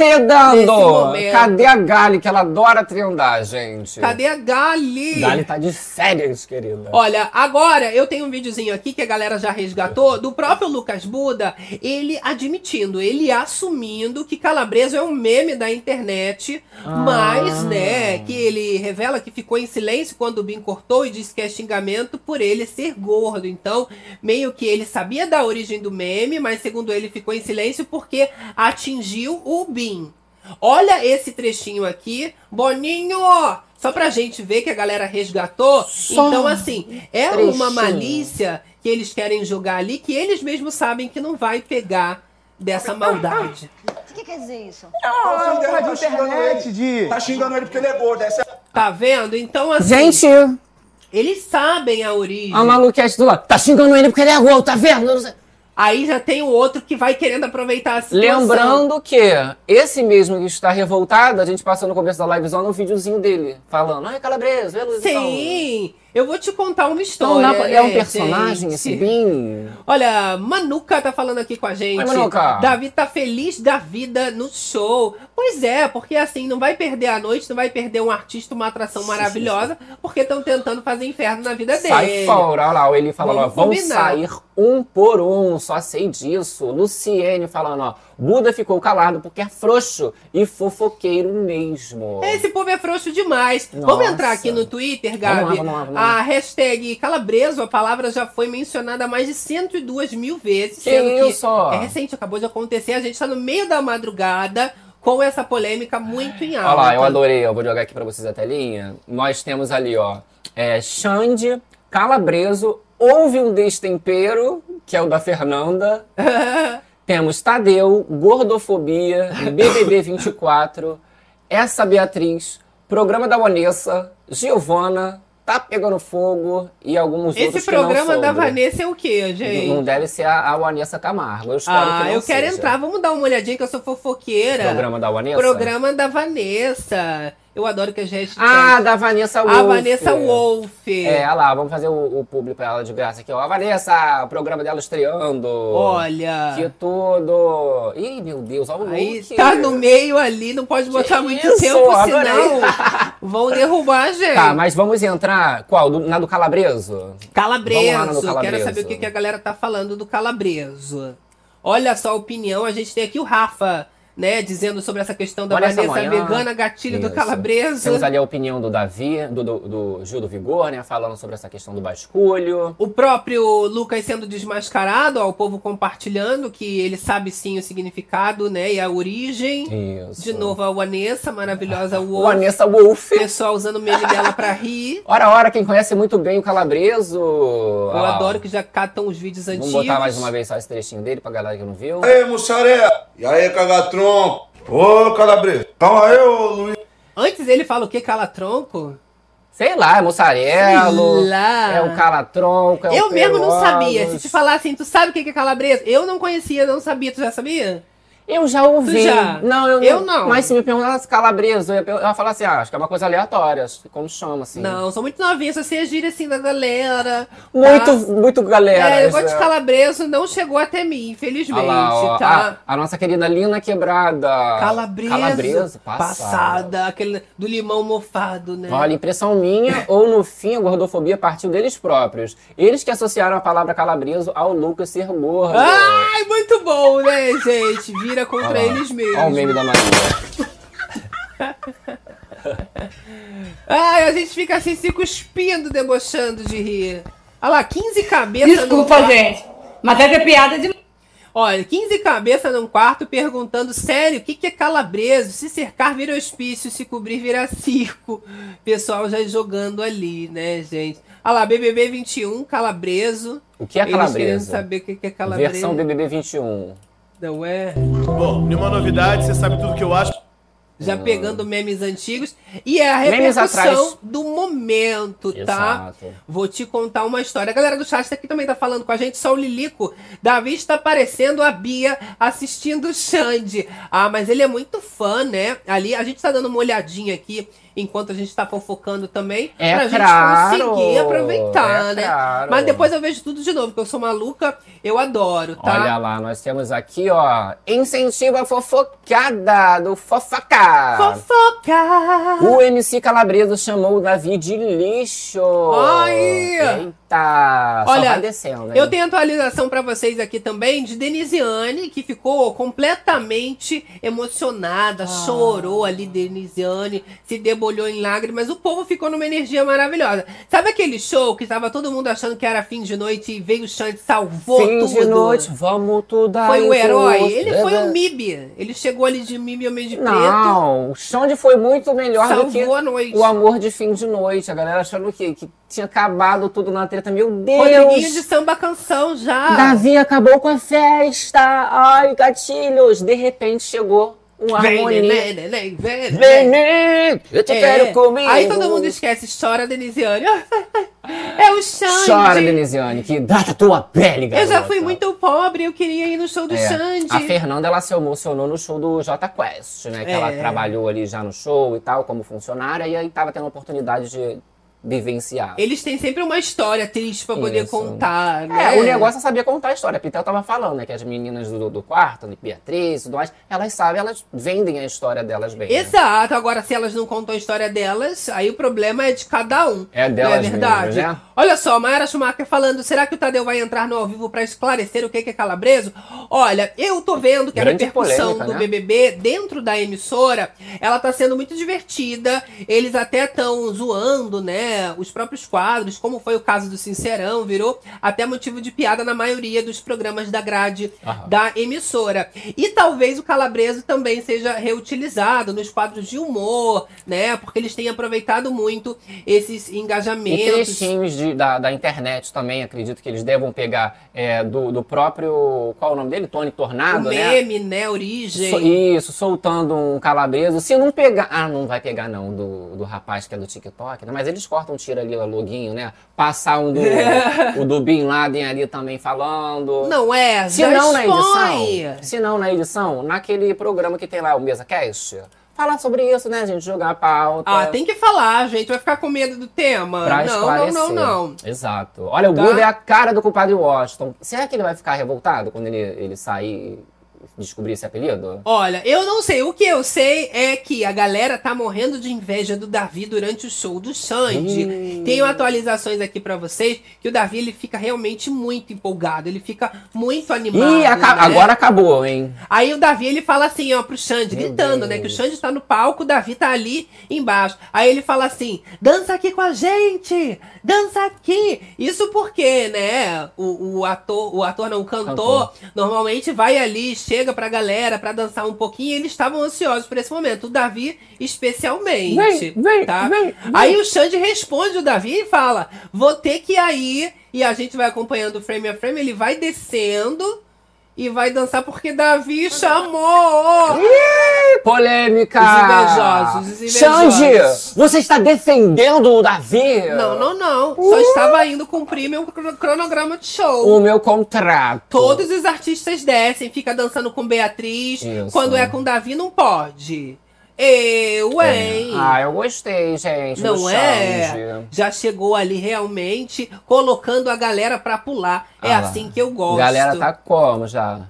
momento. Cadê a Gali, que ela adora trendar, gente? Cadê a Gali? Gali tá de férias, querida. Olha, agora eu tenho um videozinho aqui que a galera já resgatou do próprio Lucas Buda, ele admitindo, ele assumindo que Calabreso é um meme da internet, Ah. mas, né, que ele revela que ficou em silêncio quando o Bin cortou e disse que é xingamento por ele ser gordo. Então, meio que ele sabia da origem do meme, mas segundo ele ficou em silêncio porque atingiu o Bin. Olha esse trechinho aqui, Boninho! Só pra gente ver que a galera resgatou. Só então, assim, é uma trechinho. malícia que eles querem jogar ali que eles mesmos sabem que não vai pegar dessa maldade. O que quer dizer isso? Dela porra de tá xingando internet, de... Tá xingando ele porque ele é gordo. Essa Tá vendo? Então, assim, Gente, eles sabem a origem. a maluquete do lado. Tá xingando ele porque ele é gordo, tá vendo? Aí já tem o outro que vai querendo aproveitar a situação. Lembrando que esse mesmo que está revoltado, a gente passou no começo da livezona um videozinho dele, falando, ai, Calabresa, vê a luz Sim, eu vou te contar uma Então, história. pra- é um né, personagem, gente? esse Bin. Olha, Manuca tá falando aqui com a gente. Oi, Manuca. Davi tá feliz da vida no show. Pois é, porque assim, não vai perder a noite, não vai perder um artista, uma atração maravilhosa, porque estão tentando fazer inferno na vida Sai dele. fora, olha lá, o Eli falando, ó, Vamos vão sair um por um, só sei disso. Luciene falando, ó, Buda ficou calado porque é frouxo e fofoqueiro mesmo. Esse povo é frouxo demais. Nossa. Vamos entrar aqui no Twitter, Gabi. Vamos lá, vamos lá, vamos lá. A hashtag calabreso, a palavra já foi mencionada mais de 102 mil vezes. Que sendo isso? É recente, acabou de acontecer. A gente tá no meio da madrugada com essa polêmica muito em alta. Olha lá, eu adorei, eu vou jogar aqui pra vocês a telinha. Nós temos ali, ó, é, Xande, Calabreso, Houve um Destempero, que é o da Fernanda. *laughs* Temos Tadeu, Gordofobia, BBB 24, *laughs* Essa Beatriz, Programa da Vanessa, Giovana, Tá Pegando Fogo e alguns outros Esse que não programa da. Vanessa é o quê, gente? Não deve ser a, a Vanessa Camargo, eu espero que Ah, não eu quero seja. entrar. Vamos dar uma olhadinha que eu sou fofoqueira. Programa da Vanessa? Programa da Vanessa. Eu adoro que a gente. Ah, da Vanessa Wolff. A Vanessa Wolff. É, olha lá, vamos fazer o, o publi pra ela de graça aqui, ó. A Vanessa, o programa dela estreando. Olha. Que tudo. Ih, meu Deus, olha o Aí look. tá no meio ali, não pode botar Que muito isso? tempo, Adorei. senão vão derrubar a gente. Tá, mas vamos entrar. Qual? Do- na do Calabreso? Vamos lá Calabreso. Calabreso. Quero saber o que, que a galera tá falando do Calabreso. Olha só a opinião. A gente tem aqui o Rafa, né, dizendo sobre essa questão da Vanessa vegana, gatilho do Isso. Calabreso. Temos ali a opinião do Davi, do, do, do Gil do Vigor, né? Falando sobre essa questão do basculho. O próprio Lucas sendo desmascarado, ó, o povo compartilhando que ele sabe sim o significado, né, e a origem. Isso. De novo a Vanessa, maravilhosa O *laughs* Wolf. Vanessa Wolff. Pessoal usando o meme dela pra rir. *laughs* Ora, ora, quem conhece muito bem o Calabreso. Eu Ó, adoro que já catam os vídeos antigos. Vamos botar mais uma vez só esse trechinho dele pra galera que não viu. Aí, mussarela. E aí, cagatronco. Ô, calabresa. Calma aí, ô Luiz. Antes ele fala o que? Cala-tronco? Sei lá, é mussarelo, Sei lá. é o calatronco, é o eu mesmo não sabia. Se te falar assim, tu sabe o que que é calabresa? Eu não conhecia, não sabia. Tu já sabia? Eu já ouvi. Já? Não, eu, Eu não. Mas se me perguntasse calabreso, eu ia, falar assim, ah, acho que é uma coisa aleatória, como chama, assim. Não, sou muito novinha, só sei a gíria assim da galera. Muito, tá? muito galera. É, eu gosto de calabreso, não chegou até mim, infelizmente, lá, tá? a, a nossa querida Lina Quebrada. Calabreso, Calabreso, passada. passada, aquele do limão mofado, né? Olha, impressão minha, ou no fim a gordofobia partiu deles próprios. Eles que associaram a palavra calabreso ao Lucas ser gordo. Ai, muito bom, né, gente? Vira contra Olha lá. eles mesmos. Olha o meme da Maria. *laughs* Ai, a gente fica assim se cuspindo, debochando de rir. Olha lá, 15 cabeças num Desculpa, quarto. gente. Mas é piada de. Olha, 15 cabeças num quarto perguntando, sério, o que, que é calabreso? Se cercar vira hospício, se cobrir vira circo. Pessoal já jogando ali, né, gente? Olha lá, BBB 21, calabreso. O que é Eles querendo calabreso? saber o que, que é calabreso. Versão BBB 21. É? Bom, nenhuma novidade, você sabe tudo que eu acho. Já pegando memes antigos. E é a repercussão do momento, tá? Exato. Vou te contar uma história. A galera do chat aqui também tá falando com a gente, só o Lilico. Davi está parecendo a Bia assistindo o Xande. Ah, mas ele é muito fã, né? Ali, a gente tá dando uma olhadinha aqui. Enquanto a gente tá fofocando também, É pra claro, gente conseguir aproveitar, é né? claro. Mas depois eu vejo tudo de novo, porque eu sou maluca, eu adoro, tá? Olha lá, nós temos aqui, ó, incentiva fofocada do Fofoca. Fofoca! O MC Calabreso chamou o Davi de lixo. Ai! Eita, Olha, descendo, hein? Eu tenho atualização pra vocês aqui também de Denisiane, que ficou completamente emocionada, chorou ali, Denisiane, se debolhou em lágrimas. O povo ficou numa energia maravilhosa. Sabe aquele show que tava todo mundo achando que era fim de noite e veio o Xande salvou Fim tudo? de noite, vamos tudo Foi aí, o herói. Ele foi o MIB. Ele chegou ali de MIB Homem de Preto. Não, o Xande foi muito melhor do que Salvou a noite. o amor de fim de noite. A galera achando que, que tinha acabado tudo na treta. Meu Deus! Rodriguinho de samba canção já. Davi acabou com a festa. Ai, gatilhos. De repente chegou um Vem, harmonia. neném, neném, vem, Vem, neném. eu te É. quero comigo. Aí todo mundo esquece, chora Denisiane. *laughs* É o Xande. Chora, Denisiane, que dá a tua pele, Eu garota. já fui muito pobre, eu queria ir no show do É, Xande. A Fernanda, ela se emocionou no show do J Quest, né? Que ela É. trabalhou ali já no show e tal, como funcionária, e aí tava tendo a oportunidade de vivenciar. Eles têm sempre uma história triste pra poder Isso. contar, É, né? o negócio é saber contar a história. A Pitel tava falando, né? Que as meninas do, do quarto, Beatriz e tudo mais, elas sabem, elas vendem a história delas bem. né? Exato, agora se elas não contam a história delas, aí o problema é de cada um. É delas não é verdade? mesmo, né? Olha só, Mayara Schumacher falando, será que o Tadeu vai entrar no ao vivo pra esclarecer o que é calabreso? Olha, eu tô vendo que a Grande repercussão polêmica, do né? BBB dentro da emissora, ela tá sendo muito divertida. Eles até estão zoando, né, os próprios quadros, como foi o caso do Sincerão, virou até motivo de piada na maioria dos programas da grade Aham. da emissora. E talvez o calabreso também seja reutilizado nos quadros de humor, né? Porque eles têm aproveitado muito esses E engajamentos. trechinhos de- da, da internet também, acredito que eles devam pegar é, do, do próprio. Qual é o nome dele? Tony O Tornado, né? meme, né? Origem. So- isso, soltando um calabreso. Se não pegar. Ah, não vai pegar, não, do, do rapaz que é do TikTok, né? Mas eles cortam, tira ali o loguinho, né? Passar um do, *laughs* o do Bin Laden ali também falando. Não é? Se não na edição. Se não na edição, naquele programa que tem lá, o Mesa Cast. Falar sobre isso, né, gente? Jogar a pauta. Ah, tem que falar, gente. Vai ficar com medo do tema? Pra não, não, esclarecer. não, não. Exato. Olha, o Tá? Guga é a cara do culpado Washington. Será que ele vai ficar revoltado quando ele, ele sair descobrir esse apelido? Olha, eu não sei. O que eu sei é que a galera tá morrendo de inveja do Davi durante o show do Xande. Hum. Tenho atualizações aqui pra vocês que o Davi ele fica realmente muito empolgado, ele fica muito animado. Ih, aca- né? agora acabou, hein? Aí o Davi ele fala assim, ó, pro Xande, Meu gritando, né? Que o Xande tá no palco, o Davi tá ali embaixo. Aí ele fala assim: dança aqui com a gente! Dança aqui! Isso porque, né? O, o ator, o ator não, o cantor, normalmente vai ali, chega pra galera pra dançar um pouquinho eles estavam ansiosos por esse momento. O Davi, especialmente. Vem, vem, tá? vem. Aí o Xande responde o Davi e fala: vou ter que ir aí. E a gente vai acompanhando frame a frame, ele vai descendo. E vai dançar porque Davi chamou! Polêmica! Os invejosos, os Xande, invejosos. você está defendendo o Davi? Não, não, não. Só estava indo cumprir meu cro- cronograma de show. O meu contrato. Todos os artistas descem, fica dançando com Beatriz. Isso. Quando é com Davi, não pode. Eu, hein? Ah, eu gostei, gente. Não é? Já chegou ali realmente colocando a galera pra pular. É Ah lá. assim que eu gosto. Galera tá como já?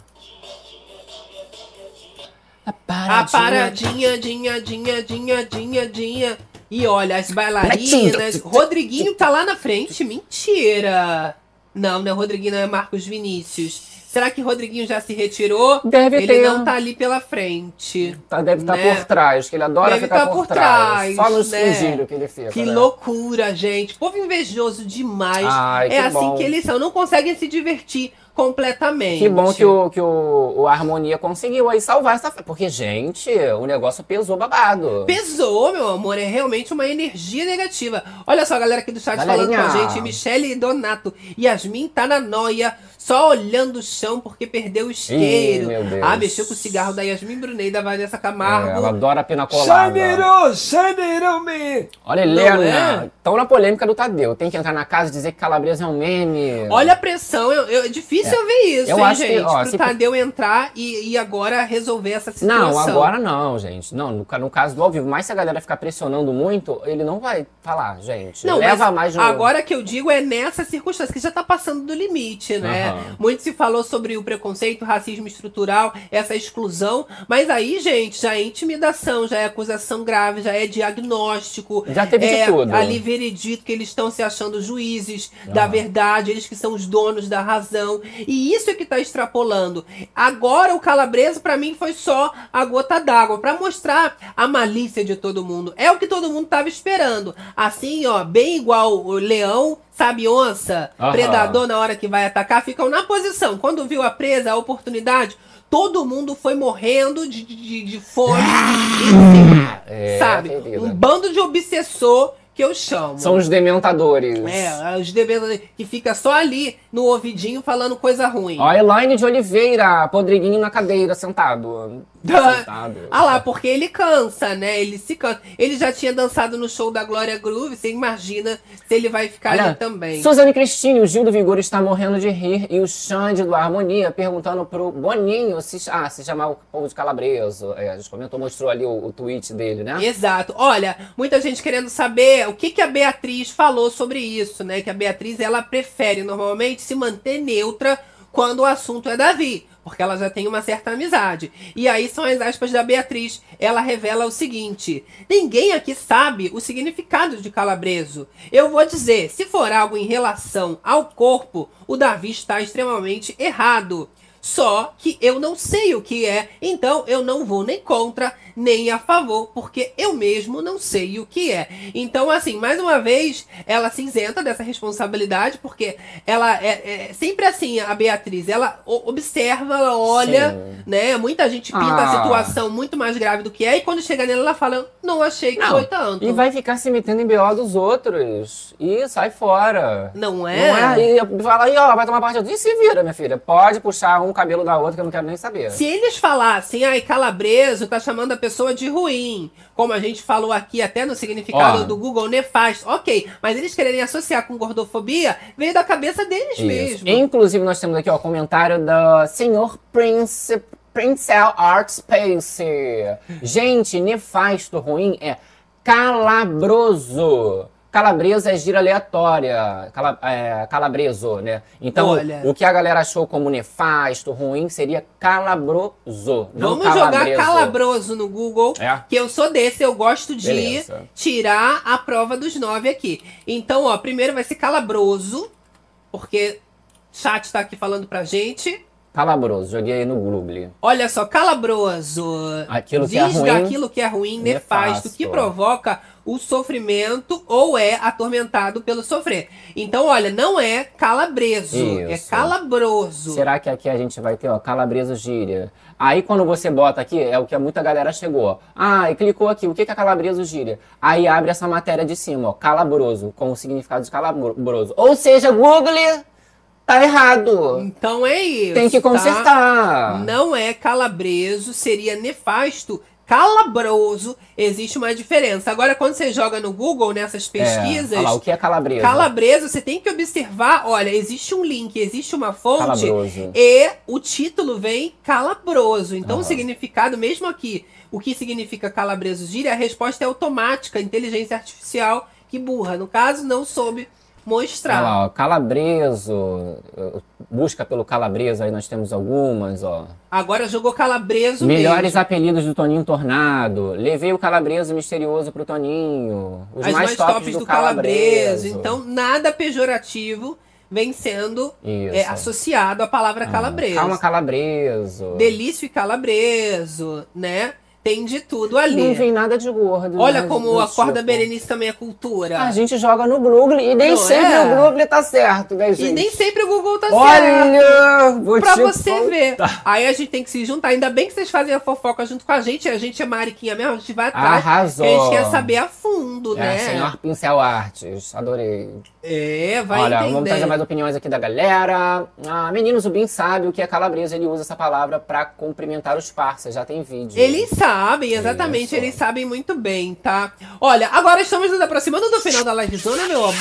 A A paradinha, dinha, dinha, dinha, dinha, dinha. E olha, as bailarinas. Rodriguinho tá lá na frente. Mentira! Não, não é Rodriguinho, não é Marcos Vinícius. Será que Rodriguinho já se retirou? Deve Ele ter. não tá ali pela frente. Tá, deve estar né? por trás, que ele adora Deve ficar tá por, por trás. trás, Só nos né? fingírios que ele fica. Que né? loucura, gente. Povo invejoso demais. Ai, que é assim bom. que eles são. Não conseguem se divertir completamente. Que bom que o, que o, o Harmonia conseguiu aí salvar essa. Porque, gente, o negócio pesou babado. Pesou, meu amor, é realmente uma energia negativa. Olha só a galera aqui do chat Galerinha. falando com a gente, Michele Donato. Yasmin tá na noia, só olhando o chão porque perdeu o isqueiro. meu Deus. Ah, mexeu com o cigarro da Yasmin Brunet da Vanessa Camargo. É, ela adora pina colada. Xandeiro, Xandeiro, me. Olha, Helena. é? Estão na polêmica do Tadeu. Tem que entrar na casa e dizer que Calabresa é um meme. Olha a pressão, eu, eu- é difícil eu ver isso, Eu hein, acho que, gente? ó, Pro se- Tadeu entrar e, e agora resolver essa situação. Não, agora não, gente. Não, no, no caso do ao vivo. Mas se a galera ficar pressionando muito, ele não vai falar, gente. Não, Leva mas mais no... agora que eu digo é nessa circunstância, que já tá passando do limite, né? Aham. Muito se falou sobre o preconceito, o racismo estrutural, essa exclusão, mas aí, gente, já é intimidação, já é acusação grave, já é diagnóstico. Já teve de é tudo. Ali veredito que eles estão se achando juízes da verdade, eles que são os donos da razão. E isso é que tá extrapolando. Agora o Calabresa, pra mim, foi só a gota d'água, pra mostrar a malícia de todo mundo. É o que todo mundo tava esperando. Assim, ó, bem igual o leão, sabe, onça, Aham. predador na hora que vai atacar, ficam na posição. Quando viu a presa, a oportunidade, todo mundo foi morrendo de, de, de fome. É, sabe? querida. Um bando de obsessor que eu chamo. São os dementadores. É, os devedores que fica só ali no ouvidinho falando coisa ruim. Ó, Elaine de Oliveira, podriguinho na cadeira, sentado. *laughs* sentado. Ah lá, porque ele cansa, né? Ele se cansa. Ele já tinha dançado no show da Glória Groove, você imagina se ele vai ficar ali também. Suzane Cristine, o Gil do Vigor está morrendo de rir. E o Xande do Harmonia perguntando pro Boninho se, ah, se chamar o povo de calabreso. É, a gente comentou, mostrou ali o, o tweet dele, né? Exato. Olha, muita gente querendo saber o que, que a Beatriz falou sobre isso, né? Que a Beatriz, ela prefere normalmente se manter neutra quando o assunto é Davi. Porque ela já tem uma certa amizade. E aí são as aspas da Beatriz. Ela revela o seguinte: ninguém aqui sabe o significado de calabreso. Eu vou dizer, se for algo em relação ao corpo, o Davi está extremamente errado. Só que eu não sei o que é, então eu não vou nem contra, nem a favor, porque eu mesmo não sei o que é. Então, assim, mais uma vez, ela se isenta dessa responsabilidade, porque ela é, é sempre assim, a Beatriz, ela observa, ela olha, Sim. né? Muita gente pinta Ah. a situação muito mais grave do que é, e quando chega nela, ela fala, não achei que Não, foi tanto. E vai ficar se metendo em BO dos outros. E sai fora. Não é? Não é? E fala aí, ó, vai tomar parte. E se vira, minha filha. Pode puxar um cabelo da outra que eu não quero nem saber. Se eles falassem, ai, calabreso tá chamando a pessoa de ruim, como a gente falou aqui até no significado Ó. do Google nefasto, ok, mas eles quererem associar com gordofobia, veio da cabeça deles Isso. mesmo. Inclusive, nós temos aqui ó, o comentário do senhor Prince, Princel Art Space. Gente, nefasto, ruim é calabroso. Calabresa é gira aleatória. Cala, é, calabreso, né? Então, Olha. o que a galera achou como nefasto, ruim, seria calabroso. Vamos jogar calabreso. calabroso no Google, É. que eu sou desse, eu gosto de Beleza. tirar a prova dos nove aqui. Então, ó, primeiro vai ser calabroso, porque chat tá aqui falando pra gente. Calabroso, joguei aí no Google. Olha só, calabroso. Aquilo que diz é ruim, daquilo que é ruim, nefasto, nefasto. que provoca o sofrimento ou é atormentado pelo sofrer. Então, olha, não é calabreso, é Isso. calabroso. Será que aqui a gente vai ter, ó, calabreso gíria? Aí quando você bota aqui, é o que muita galera chegou. ó. Ah, e clicou aqui, o que que é calabreso gíria? Aí abre essa matéria de cima, ó, calabroso, com o significado de calabroso. Ou seja, Google tá errado. Então é isso. Tem que tá? consertar. Não é calabreso, seria nefasto. Calabroso, existe uma diferença. Agora, quando você joga no Google nessas pesquisas, É, lá, o que é calabreso? calabreso, você tem que observar. Olha, existe um link, existe uma fonte Calabroso. e o título vem calabroso. Então, o Aham. significado, mesmo aqui, o que significa calabreso gíria, a resposta é automática, inteligência artificial que burra. No caso, não soube mostrar. Olha lá, ó, calabreso, busca pelo calabreso, aí nós temos algumas, ó. Agora jogou calabreso Melhores mesmo. apelidos do Toninho Tornado. Levei o calabreso misterioso pro Toninho. Os As mais, tops, do, calabreso. Então, nada pejorativo vem sendo é, associado à palavra Ah, calabreso. Calma, calabreso. Delício e calabreso, né? Tem de tudo ali. Não vem nada de gordo. Olha né, como a corda tipo. Berenice também é cultura. A gente joga no Google e nem Não sempre é? o Google tá certo, né, gente? E nem sempre o Google tá certo. Olha, vou Pra te você contar. ver. Aí a gente tem que se juntar. Ainda bem que vocês fazem a fofoca junto com a gente. A gente é mariquinha mesmo, a gente vai atrás. Arrasou. A gente quer saber a fundo, É, né? senhor Pincel Artes, adorei. É, vai Olha, entender. vamos trazer mais opiniões aqui da galera. Ah, menino Zubin sabe o que é calabresa, ele usa essa palavra pra cumprimentar os parceiros, já tem vídeo. Eles sabem. Sabem, exatamente, eles sabem muito bem, tá? Olha, agora estamos nos aproximando do final da livezona, meu amor.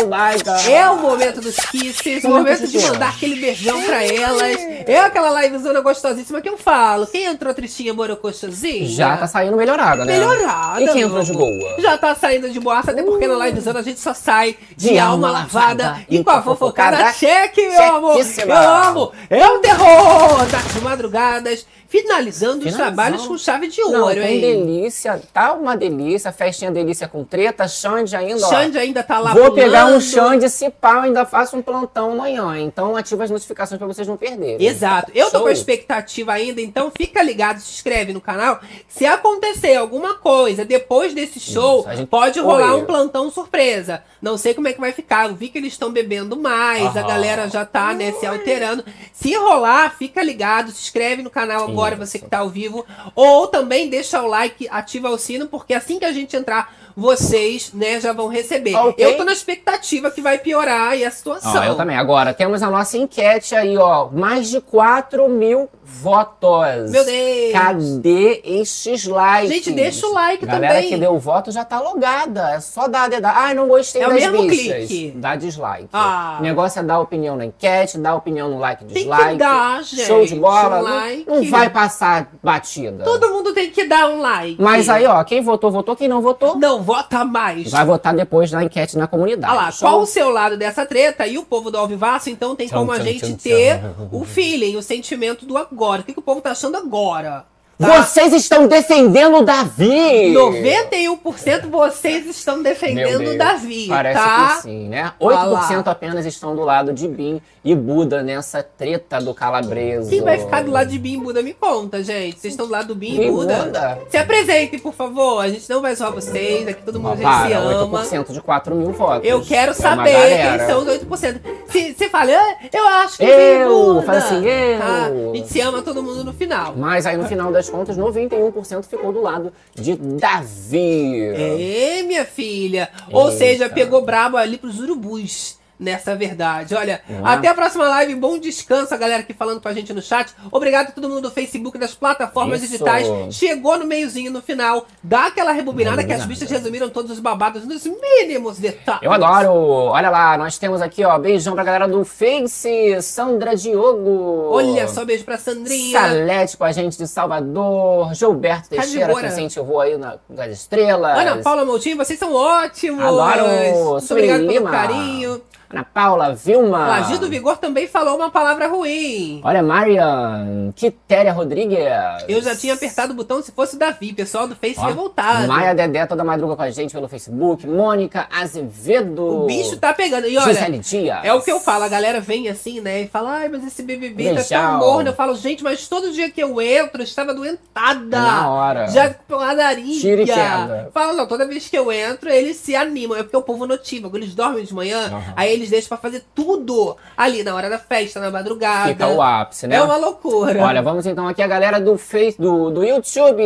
Oh my God. É o momento dos kisses, o momento de mandar aquele beijão pra elas. É aquela livezona gostosíssima que eu falo. Quem entrou tristinha, borocochosinha? Já tá saindo melhorada, né? Melhorada. E quem entrou de boa? Já tá saindo de boaça, até porque na livezona a gente só sai de, De alma alma lavada lavada e com a fofocada cheque, meu amor. Eu amo. É o terror das madrugadas, finalizando os trabalhos com chave de Não, ouro, tem hein? delícia, tá uma delícia, festinha delícia com treta, Xande ainda, ó. Xande ainda tá lá Vou pegar um pulando. Xande se pá, eu ainda faço um plantão amanhã, então ativa as notificações pra vocês não perderem. Exato. Eu tô Show? com a expectativa ainda, então fica ligado, se inscreve no canal. Se acontecer alguma coisa depois desse show, Isso, a pode rolar um plantão surpresa. Não sei como é que vai ficar. Eu vi que eles estão bebendo mais, a Aham. galera já tá, né, se alterando. Se rolar, fica ligado, se inscreve no canal agora, você que tá ao vivo. Ou também deixa o like, ativa o sino, porque assim que a gente entrar, vocês, né, já vão receber. Ok. Eu tô na expectativa que vai piorar aí a situação. Ó, eu também. Agora, temos a nossa enquete aí, ó. Mais de 4 mil votos. Meu Deus. Cadê estes likes? Gente, deixa o like Galera também. que deu o voto já tá logada. É só dar dedada. Ai, não gostei É o das mesmo bichas. clique. Dá dislike. Ah. O negócio é dar opinião na enquete, dar opinião no like, que dislike. dar, gente, Show de bola. um Não- like. Não, vai passar batida. Todo mundo tem que dar um like. Mas aí, ó, quem votou, votou. Quem não votou, Não vota mais. vai votar depois na enquete na comunidade. Olha lá, Show? qual o seu lado dessa treta? E o povo do Alvivaço, então tem Tchau, como a gente tchau, ter o feeling, o sentimento do agora. O que, que o povo tá achando agora? Tá? Vocês estão defendendo o Davi! 91% vocês estão defendendo o Davi, Parece tá? que sim, né? Olha 8% lá. apenas estão do lado de Bin e Buda nessa treta do calabreso. Quem vai ficar do lado de Bim e Buda? Me conta, gente. Vocês estão do lado do Bim Bim e Buda? Buda. Se apresentem, por favor. A gente não vai zoar vocês. Aqui todo mundo para, se ama. 8% de 4 mil votos. Eu quero É saber quem são os 8%. Se você fala, "Ah, eu acho que Eu, Bim Buda", fala assim, eu. tá? A gente se ama todo mundo no final. Mas aí no final das contas, 91% ficou do lado de Davi. É, minha filha. Ou Eita. seja, pegou brabo ali pros urubus. Nessa verdade. Olha, é? até a próxima live. Bom descanso, a galera aqui falando com a gente no chat. Obrigado a todo mundo do Facebook, das plataformas Isso. digitais. Chegou no meiozinho, no final. Dá aquela rebobinada que as bichas resumiram todos os babados nos mínimos detalhes. Eu adoro! Olha lá, nós temos aqui, ó, beijão pra galera do Face, Sandra Diogo. Olha só, beijo pra Sandrinha. Salete com a gente de Salvador, Gilberto Teixeira que incentivou aí na, nas estrelas. Ana Paula Moutinho, vocês são ótimos. Adoro! Muito obrigado pelo carinho. Ana Paula, Vilma. O Agir do Vigor também falou uma palavra ruim. Olha, Marian, Quitéria Rodrigues. Eu já tinha apertado o botão se fosse o Davi. Pessoal do Face Ó, revoltado. Maia Dedé toda madruga com a gente pelo Facebook. Mônica Azevedo. O bicho tá pegando. E olha, Gisele Dias. é o que eu falo. A galera vem assim, né? E fala, ai, mas esse BBB tá Beijão. tão morno. Eu falo, gente, mas todo dia que eu entro, eu estava doentada. Na hora. Já padaria. Tira e queda. Fala, não, toda vez que eu entro, eles se animam. É porque o povo notívago. Eles dormem de manhã, Aham. aí eles deixam pra fazer tudo ali na hora da festa, na madrugada. Fica o ápice, né? É uma loucura. Olha, vamos então aqui a galera do Face, do, do YouTube.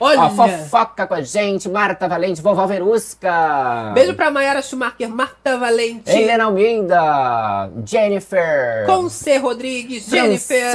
Olha. Ó, fofoca com a gente, Marta Valente, Vovó Verusca. Beijo pra Mayara Schumacher, Marta Valente, Helena Almeida, Jennifer. Conce Rodrigues, Jennifer,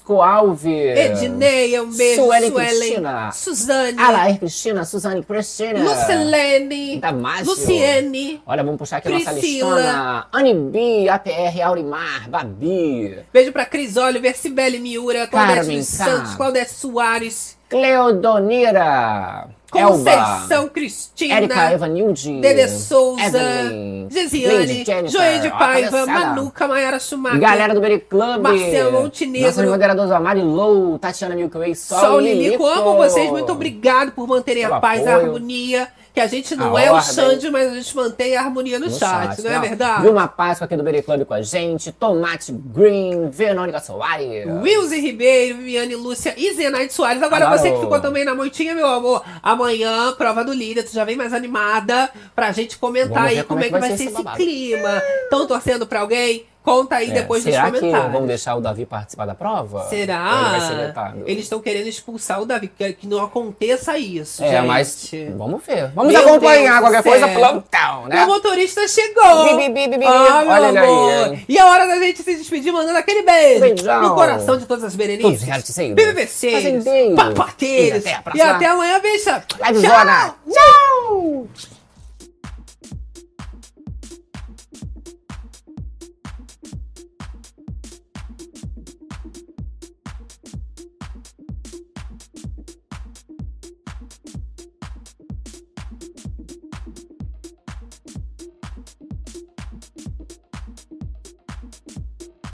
Francisco Alves. Edneia, um beijo, Suelen Suelen, Cristina. Suzane, Alair Cristina, Suzane Cristina. Lucilene, Damasio. Luciene. Olha, vamos puxar aqui a nossa listona. Anibi, APR, Aurimar, Babi. Beijo pra Cris Oliver, Cibele Miura, Claudete. Santos, Claudete Soares, Cleodonira. Conceição Elba. Cristina, Érica Evanilde. Dede Souza, Evelyn, Joê de Paiva. Manuca, Mayara Schumacher, Galera do Beri Club. Marcelo Montenegro. Nossos moderadores, a Mari Low, Tatiana Milky Way, Sol, Sol Lilico. Lilico, amo vocês, muito obrigado por manterem a Pelo paz, a apoio. harmonia. Que a gente não A é o ordem. Xande, mas a gente mantém a harmonia no, no chat, não é ó. verdade? Vilma Páscoa aqui do Beri Club com a gente. Tomate Green, Verônica Soares. Wilson Ribeiro, Viviane Lúcia e Zenaide Soares. Agora Adoro. você que ficou também na moitinha, meu amor. Amanhã, prova do líder, tu já vem mais animada pra gente comentar Vamos aí como é que vai ser esse babado. clima. Estão torcendo pra alguém? Conta aí É, depois nos será que comentários. vão deixar o Davi participar da prova? Será? Ou ele vai ser vetado? Eles estão querendo expulsar o Davi, que, que não aconteça isso. É, gente. mas vamos ver. Vamos Meu acompanhar Deus qualquer coisa, plantão, né? O motorista chegou! Bi, bi, bi, bi, meu Olha aí, amor. hein? E a hora da gente se despedir mandando aquele beijo Beijão. no coração de todas as berenices. BBBceiros, papateiros. E até E até amanhã, bicha. Tchau! Tchau!